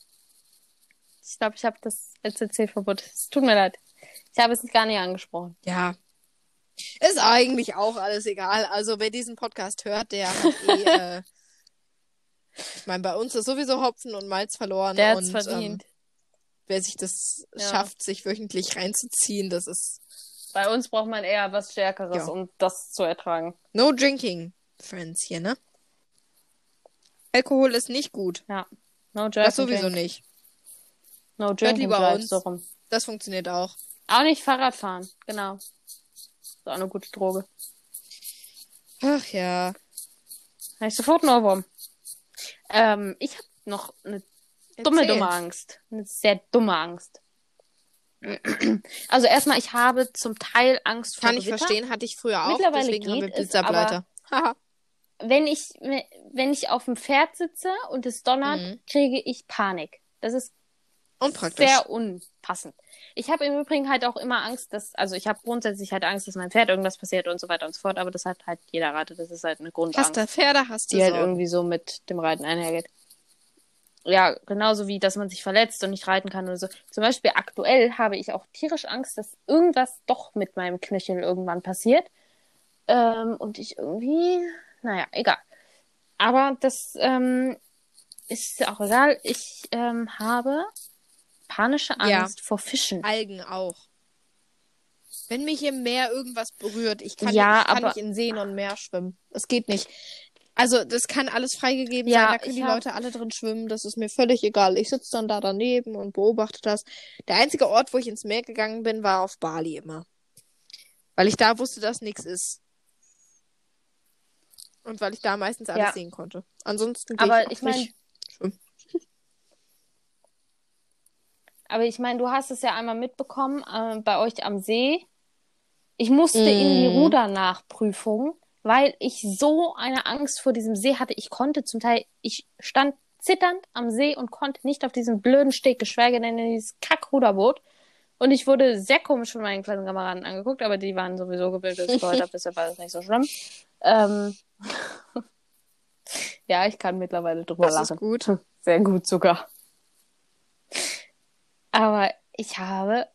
Ich glaube, ich habe das LCC-Verbot. Es tut mir leid. Ich habe es gar nicht angesprochen. Ja. Ist eigentlich auch alles egal. Also wer diesen Podcast hört, der hat eh, äh, ich meine, bei uns ist sowieso Hopfen und Malz verloren. Der hat's und, verdient. Ähm, wer sich das Ja. schafft, sich wöchentlich reinzuziehen, das ist Bei uns braucht man eher was Stärkeres, Ja. um das zu ertragen. no drinking, Friends hier, ne? Alkohol ist nicht gut. Ja. No Das Jerky sowieso Drink. nicht. No Drinking lieber Drive, uns. so rum. Das funktioniert auch. Auch nicht Fahrrad fahren, genau. Ist auch eine gute Droge. Ach ja. Habe ich sofort einen Ohrwurm. Ähm, ich habe noch eine dumme, Erzähl. dumme Angst. Eine sehr dumme Angst. Also erstmal, ich habe zum Teil Angst vor Kann ich Gewitter. verstehen, hatte ich früher auch. Mittlerweile deswegen haben wir geht es, Blitzableiter. Wenn ich, wenn ich auf dem Pferd sitze und es donnert, Mhm. kriege ich Panik. Das ist Unpraktisch. sehr unpassend. Ich habe im Übrigen halt auch immer Angst, dass, also ich habe grundsätzlich halt Angst, dass meinem Pferd irgendwas passiert und so weiter und so fort, aber das hat halt jeder Rate, das ist halt eine Grundangst. Hast du Pferde, hast du die halt Sorgen. irgendwie so mit dem Reiten einhergeht. Ja, genauso wie, dass man sich verletzt und nicht reiten kann oder so. Zum Beispiel aktuell habe ich auch tierisch Angst, dass irgendwas doch mit meinem Knöchel irgendwann passiert. Ähm, und ich irgendwie, naja, egal. Aber das ähm, ist auch egal. Ich ähm, habe panische Ja. Angst vor Fischen. Algen auch. Wenn mich im Meer irgendwas berührt, ich kann, Ja, ich kann aber- nicht in Seen und Meer schwimmen. Das geht nicht. Also, das kann alles freigegeben Ja, sein, da können die hab- Leute alle drin schwimmen, das ist mir völlig egal. Ich sitze dann da daneben und beobachte das. Der einzige Ort, wo ich ins Meer gegangen bin, war auf Bali immer. Weil ich da wusste, dass nichts ist. Und weil ich da meistens alles Ja. sehen konnte. Ansonsten gehe Aber ich, ich nicht schwimmen. Aber ich meine, du hast es ja einmal mitbekommen, äh, bei euch am See. Ich musste in die Mm. Rudernachprüfung weil ich so eine Angst vor diesem See hatte. Ich konnte zum Teil, ich stand zitternd am See und konnte nicht auf diesen blöden Steg, geschweige denn in dieses Kackruderboot. Und ich wurde sehr komisch von meinen kleinen Kameraden angeguckt, aber die waren sowieso gebildet. Deshalb war das nicht so schlimm. Ähm ja, ich kann mittlerweile drüber Das lachen. ist gut. Sehr gut sogar. Aber ich habe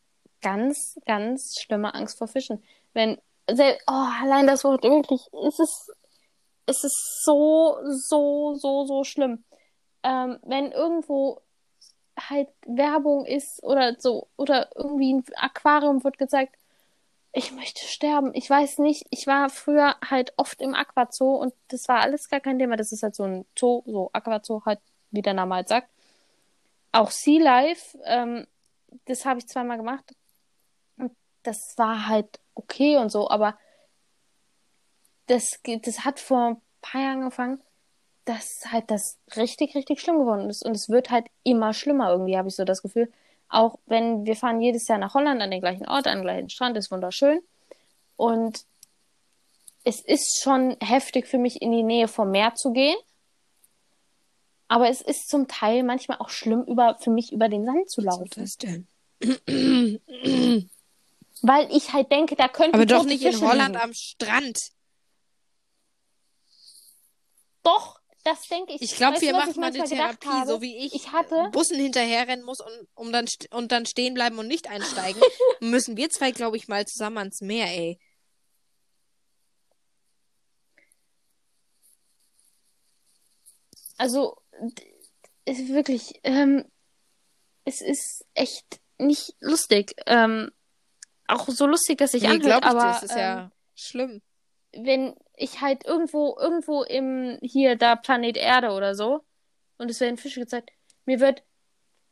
ganz, ganz schlimme Angst vor Fischen. Wenn, oh, allein das Wort wirklich, es ist, es ist so, so, so, so schlimm. Ähm, wenn irgendwo halt Werbung ist oder so, oder irgendwie ein Aquarium wird gezeigt, ich möchte sterben. Ich weiß nicht, ich war früher halt oft im Aquazoo und das war alles gar kein Thema. Das ist halt so ein Zoo, so Aquazoo halt, wie der Name halt sagt. Auch Sea Life, ähm, das habe ich zweimal gemacht. Und das war halt okay und so, aber das, das hat vor ein paar Jahren angefangen, dass halt das richtig, richtig schlimm geworden ist. Und es wird halt immer schlimmer irgendwie, habe ich so das Gefühl. Auch wenn wir fahren jedes Jahr nach Holland an den gleichen Ort, an den gleichen Strand, ist wunderschön. Und es ist schon heftig für mich, in die Nähe vom Meer zu gehen. Aber es ist zum Teil manchmal auch schlimm, über, für mich über den Sand zu laufen. das denn? Weil ich halt denke, da könnten Aber doch nicht in Fische Holland liegen. am Strand. Doch, das denke ich. Ich glaube, wir machen mal eine Therapie, habe? so wie ich, Ich hatte- Bussen hinterherrennen muss und, um dann, und dann stehen bleiben und nicht einsteigen. müssen wir zwei, glaube ich, mal zusammen ans Meer, ey. Also, ist wirklich, ähm, es ist echt nicht lustig. Ähm, auch so lustig, dass ich Nee, anhört, ich aber das ist ähm, ja schlimm. wenn ich halt irgendwo, irgendwo im, hier, da Planet Erde oder so, und es werden Fische gezeigt, mir wird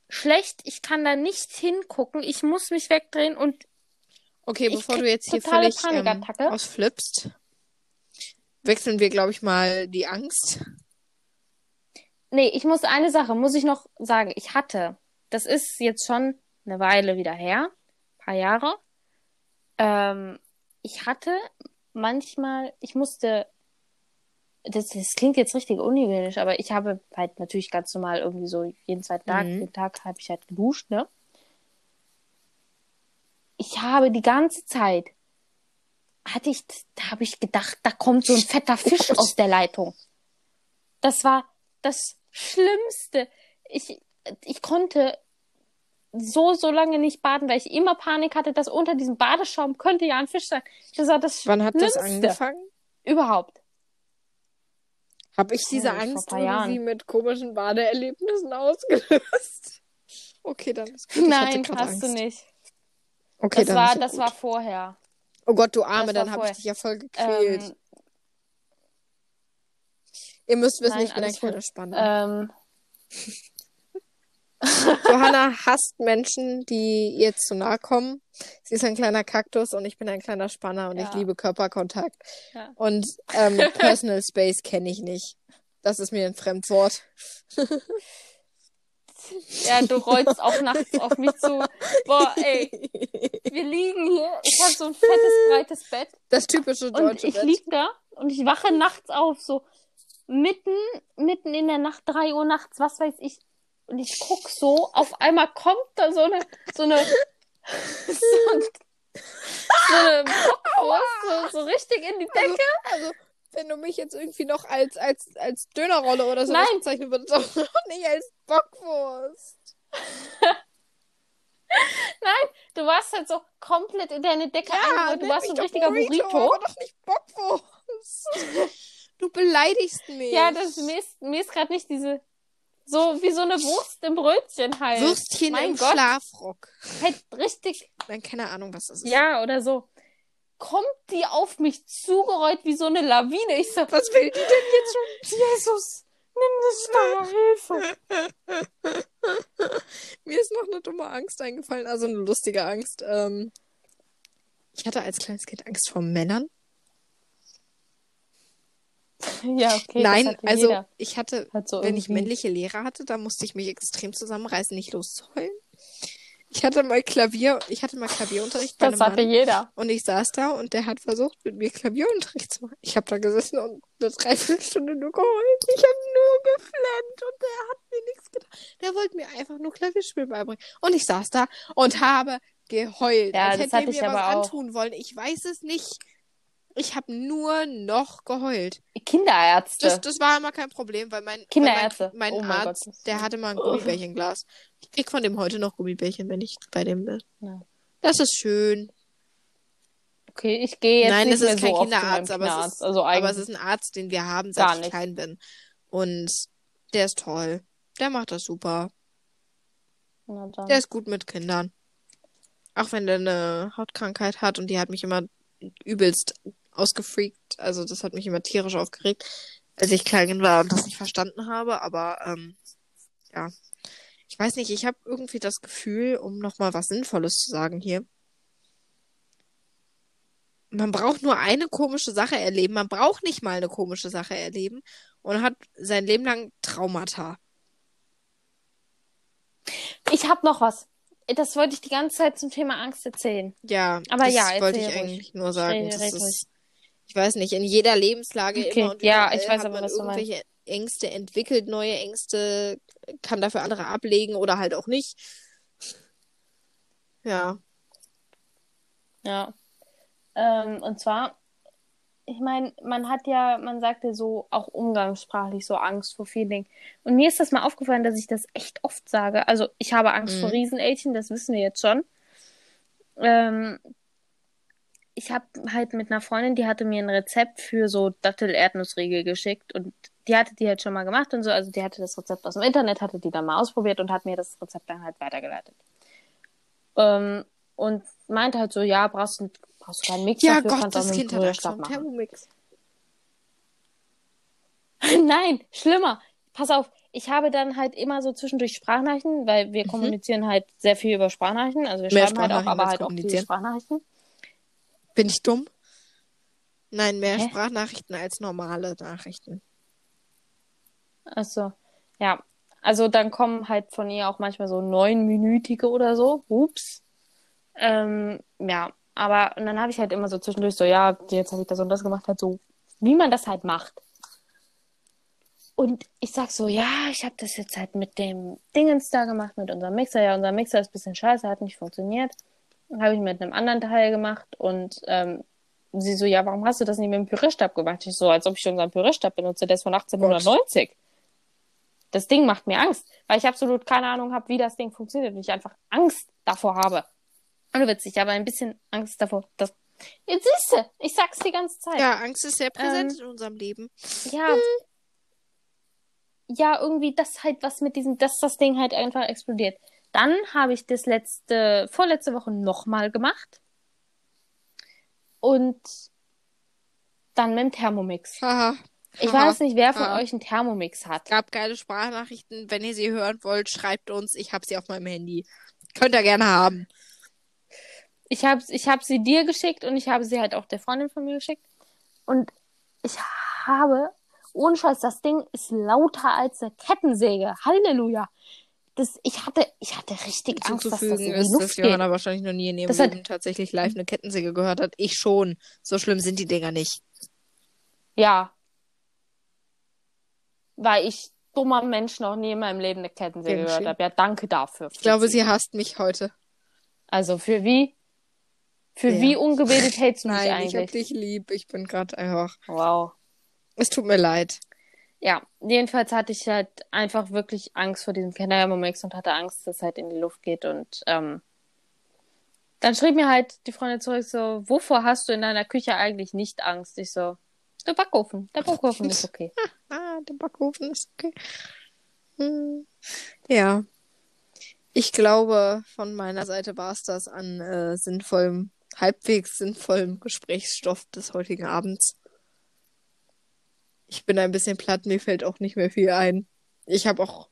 schlecht, ich kann da nicht hingucken, ich muss mich wegdrehen und Okay, bevor du jetzt hier völlig ähm, ausflippst, wechseln wir, glaube ich, mal die Angst. Nee, ich muss eine Sache, muss ich noch sagen. Ich hatte, das ist jetzt schon eine Weile wieder her, paar Jahre. Ähm, ich hatte manchmal, ich musste, das, das klingt jetzt richtig unhygienisch, aber ich habe halt natürlich ganz normal irgendwie so jeden zweiten Tag, Mhm. jeden Tag habe ich halt geduscht, ne? Ich habe die ganze Zeit, hatte ich, da habe ich gedacht, da kommt so ein fetter Fisch aus der Leitung. Das war das Schlimmste. Ich, ich konnte so, so lange nicht baden, weil ich immer Panik hatte, dass unter diesem Badeschaum könnte ja ein Fisch sein. Das war das Wann hat das angefangen? überhaupt. Habe ich diese ein Angst irgendwie mit komischen Badeerlebnissen ausgelöst? Okay, dann ist gut. Ich Nein, hast Angst. du nicht. Okay, Das dann war, ist das gut. war vorher. Oh Gott, du Arme, dann habe ich dich ja voll gequält. Ähm, Ihr müsst wissen, nein, ich bin ein kleiner. Spanner. ähm, Johanna hasst Menschen, die ihr zu nahe kommen. Sie ist ein kleiner Kaktus und ich bin ein kleiner Spanner und ich Ja. liebe Körperkontakt. Ja. Und ähm, Personal Space kenne ich nicht. Das ist mir ein Fremdwort. ja, du rollst auch nachts auf mich zu. Boah, ey, wir liegen hier. Ich habe so ein fettes, breites Bett. Das typische Und deutsche ich Bett. lieg da und ich wache nachts auf, so mitten, mitten in der Nacht, drei Uhr nachts, was weiß ich. Und ich guck so, auf einmal kommt da so eine, so eine, so, ein- so eine Bockwurst, so, so richtig in die Decke. Also, wenn du mich jetzt irgendwie noch als, als, als Dönerrolle oder so Nein. bezeichnen würdest, doch noch nicht als Bockwurst. Du warst halt so komplett in deine Decke eingerollt. Du nenn warst so ein richtiger Burrito. aber doch nicht Bockwurst. Du beleidigst mich. Ja, das, mir ist, mir ist gerade nicht diese, so wie so eine Wurst im Brötchen halt. Würstchen mein im Gott. Schlafrock. Halt richtig, Nein, keine Ahnung, was das ist. ja, oder so. Kommt die auf mich zugerollt wie so eine Lawine. Ich so, Was will die denn jetzt schon? Jesus, nimm das Hilfe. Mir ist noch eine dumme Angst eingefallen, also eine lustige Angst. Ähm, ich hatte als kleines Kind Angst vor Männern. Ja, okay. Nein, also jeder. ich hatte, Halt so wenn ich irgendwie. männliche Lehrer hatte, da musste ich mich extrem zusammenreißen, nicht loszuheulen. Ich hatte mal Klavier, ich hatte mal Klavierunterricht bei Das hatte Mann. jeder. Und ich saß da und der hat versucht, mit mir Klavierunterricht zu machen. Ich habe da gesessen und eine Dreiviertelstunde nur geheult. Ich habe nur geflennt und der hat mir nichts getan. Der wollte mir einfach nur Klavierspiel beibringen. Und ich saß da und habe geheult. Ja, als das hätte hatte ich mir was aber auch. antun wollen. Ich weiß es nicht. Ich habe nur noch geheult. Kinderärzte. Das, das war immer kein Problem, weil mein, weil Kinderärzte. mein, mein Oh Arzt, Gott. der hatte mal ein Gummibärchenglas. Ich krieg von dem heute noch Gummibärchen, wenn ich bei dem bin. Ja. Das ist schön. Okay, ich gehe jetzt Nein, nicht es ist mehr kein so Kinderarzt, aber es Kinderarzt. ist, also aber es ist ein Arzt, den wir haben, seit ich nicht. klein bin. Und der ist toll. Der macht das super. Der ist gut mit Kindern. Auch wenn der eine Hautkrankheit hat und die hat mich immer übelst ausgefreakt. Also das hat mich immer tierisch aufgeregt, als ich klein war und das nicht verstanden habe. Aber ähm, ja, ich weiß nicht, ich habe irgendwie das Gefühl, um nochmal was Sinnvolles zu sagen hier. Man braucht nur eine komische Sache erleben. Man braucht nicht mal eine komische Sache erleben und hat sein Leben lang Traumata. Ich habe noch was. Das wollte ich die ganze Zeit zum Thema Angst erzählen. Ja, Aber das ja, wollte ich ruhig. eigentlich nur sagen. Red- Das red ist. Ich weiß nicht, in jeder Lebenslage Okay, immer und ja, ich weiß aber, man was du meinst. irgendwelche Ängste entwickelt, neue Ängste, kann dafür andere ablegen oder halt auch nicht. Ja. Ja. Ähm, und zwar, ich meine, man hat ja, man sagt ja so auch umgangssprachlich so Angst vor vielen Dingen. Und mir ist das mal aufgefallen, dass ich das echt oft sage. Also ich habe Angst Mhm. vor Riesenelchen, das wissen wir jetzt schon. Ähm, ich habe halt mit einer Freundin, die hatte mir ein Rezept für so Dattel-Erdnussriegel geschickt und die hatte die halt schon mal gemacht und so. Also die hatte das Rezept aus dem Internet, hatte die dann mal ausprobiert und hat mir das Rezept dann halt weitergeleitet. Ähm, und meinte halt so, ja, brauchst du, brauchst du keinen Mix Ja, dafür, Gott, kannst auch das mit Kind einem hat Angst Rührstab vor machen. Thermomix. Nein, schlimmer. Pass auf, ich habe dann halt immer so zwischendurch Sprachnachrichten, weil wir kommunizieren halt sehr viel über Sprachnachrichten. Also wir Mhm. Mehr schreiben halt auch, aber halt auch viele. Sprachnachrichten. Bin ich dumm? Nein, mehr Hä? Sprachnachrichten als normale Nachrichten. Achso, ja. Also dann kommen halt von ihr auch manchmal so neunminütige oder so. Ups. Ähm, ja, aber und dann habe ich halt immer so zwischendurch so, ja, jetzt habe ich das und das gemacht, halt so, wie man das halt macht. Und ich sag so, ja, ich habe das jetzt halt mit dem Dingens da gemacht, mit unserem Mixer. Ja, unser Mixer ist ein bisschen scheiße, hat nicht funktioniert. Habe ich mit einem anderen Teil gemacht und ähm, sie so, ja, warum hast du das nicht mit dem Pürierstab gemacht? Ich so, als ob ich unseren Pürierstab benutze, der ist von 1890. Das Ding macht mir Angst, weil ich absolut keine Ahnung habe, wie das Ding funktioniert und ich einfach Angst davor habe. Und witzig, aber ein bisschen Angst davor, dass. Jetzt siehst du, ich sag's die ganze Zeit. Ja, Angst ist sehr präsent Ähm, in unserem Leben. Ja. Ja, irgendwie das halt was mit diesem, dass das Ding halt einfach explodiert. Dann habe ich das letzte, vorletzte Woche nochmal gemacht. Und dann mit dem Thermomix. Haha. Ich Haha. weiß nicht, wer von Haha. euch einen Thermomix hat. gab geile Sprachnachrichten. Wenn ihr sie hören wollt, schreibt uns. Ich habe sie auf meinem Handy. Könnt ihr gerne haben. Ich habe ich hab sie dir geschickt und ich habe sie halt auch der Freundin von mir geschickt. Und ich habe, ohne Scheiß, das Ding ist lauter als eine Kettensäge. Halleluja. Das, ich, hatte, ich hatte richtig Angst, dass das in die ist, Luft dass geht. Johanna wahrscheinlich noch nie in ihrem Das hat- Leben tatsächlich live eine Kettensäge gehört hat. Ich schon. So schlimm sind die Dinger nicht. Ja. Weil ich dummer Mensch noch nie in meinem Leben eine Kettensäge Gern gehört habe. Ja, danke dafür. Ich glaube, sie hasst mich heute. Also für wie? Für Ja. wie ungebildet hältst du mich Nein, ich hab eigentlich? dich lieb. Ich bin gerade einfach. Wow. Es tut mir leid. Ja, jedenfalls hatte ich halt einfach wirklich Angst vor diesem Thermomix und hatte Angst, dass es halt in die Luft geht. Und ähm, dann schrieb mir halt die Freundin zurück so, wovor hast du in deiner Küche eigentlich nicht Angst? Ich so, der Backofen. Der Backofen ist okay. Ah, der Backofen ist okay. Hm. Ja. Ich glaube, von meiner Seite war es das an äh, sinnvollem, halbwegs sinnvollem Gesprächsstoff des heutigen Abends. Ich bin ein bisschen platt, mir fällt auch nicht mehr viel ein. Ich habe auch,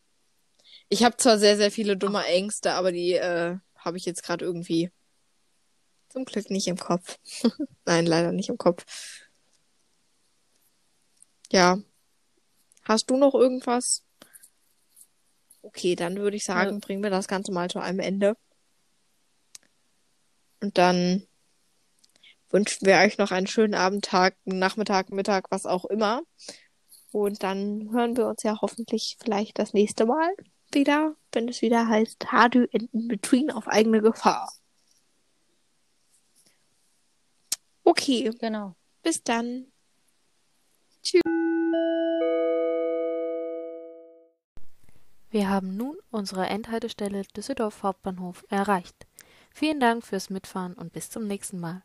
ich habe zwar sehr, sehr viele dumme Ängste, aber die äh, habe ich jetzt gerade irgendwie zum Glück nicht im Kopf. Nein, leider nicht im Kopf. Ja. Hast du noch irgendwas? Okay, dann würde ich sagen, bringen wir das Ganze mal zu einem Ende. Und dann wünschen wir euch noch einen schönen Abend, Tag, Nachmittag, Mittag, was auch immer. Und dann hören wir uns ja hoffentlich vielleicht das nächste Mal wieder, wenn es wieder heißt Hadu in Between auf eigene Gefahr. Okay, Genau. bis dann. Wir haben nun unsere Endhaltestelle Düsseldorf Hauptbahnhof erreicht. Vielen Dank fürs Mitfahren und bis zum nächsten Mal.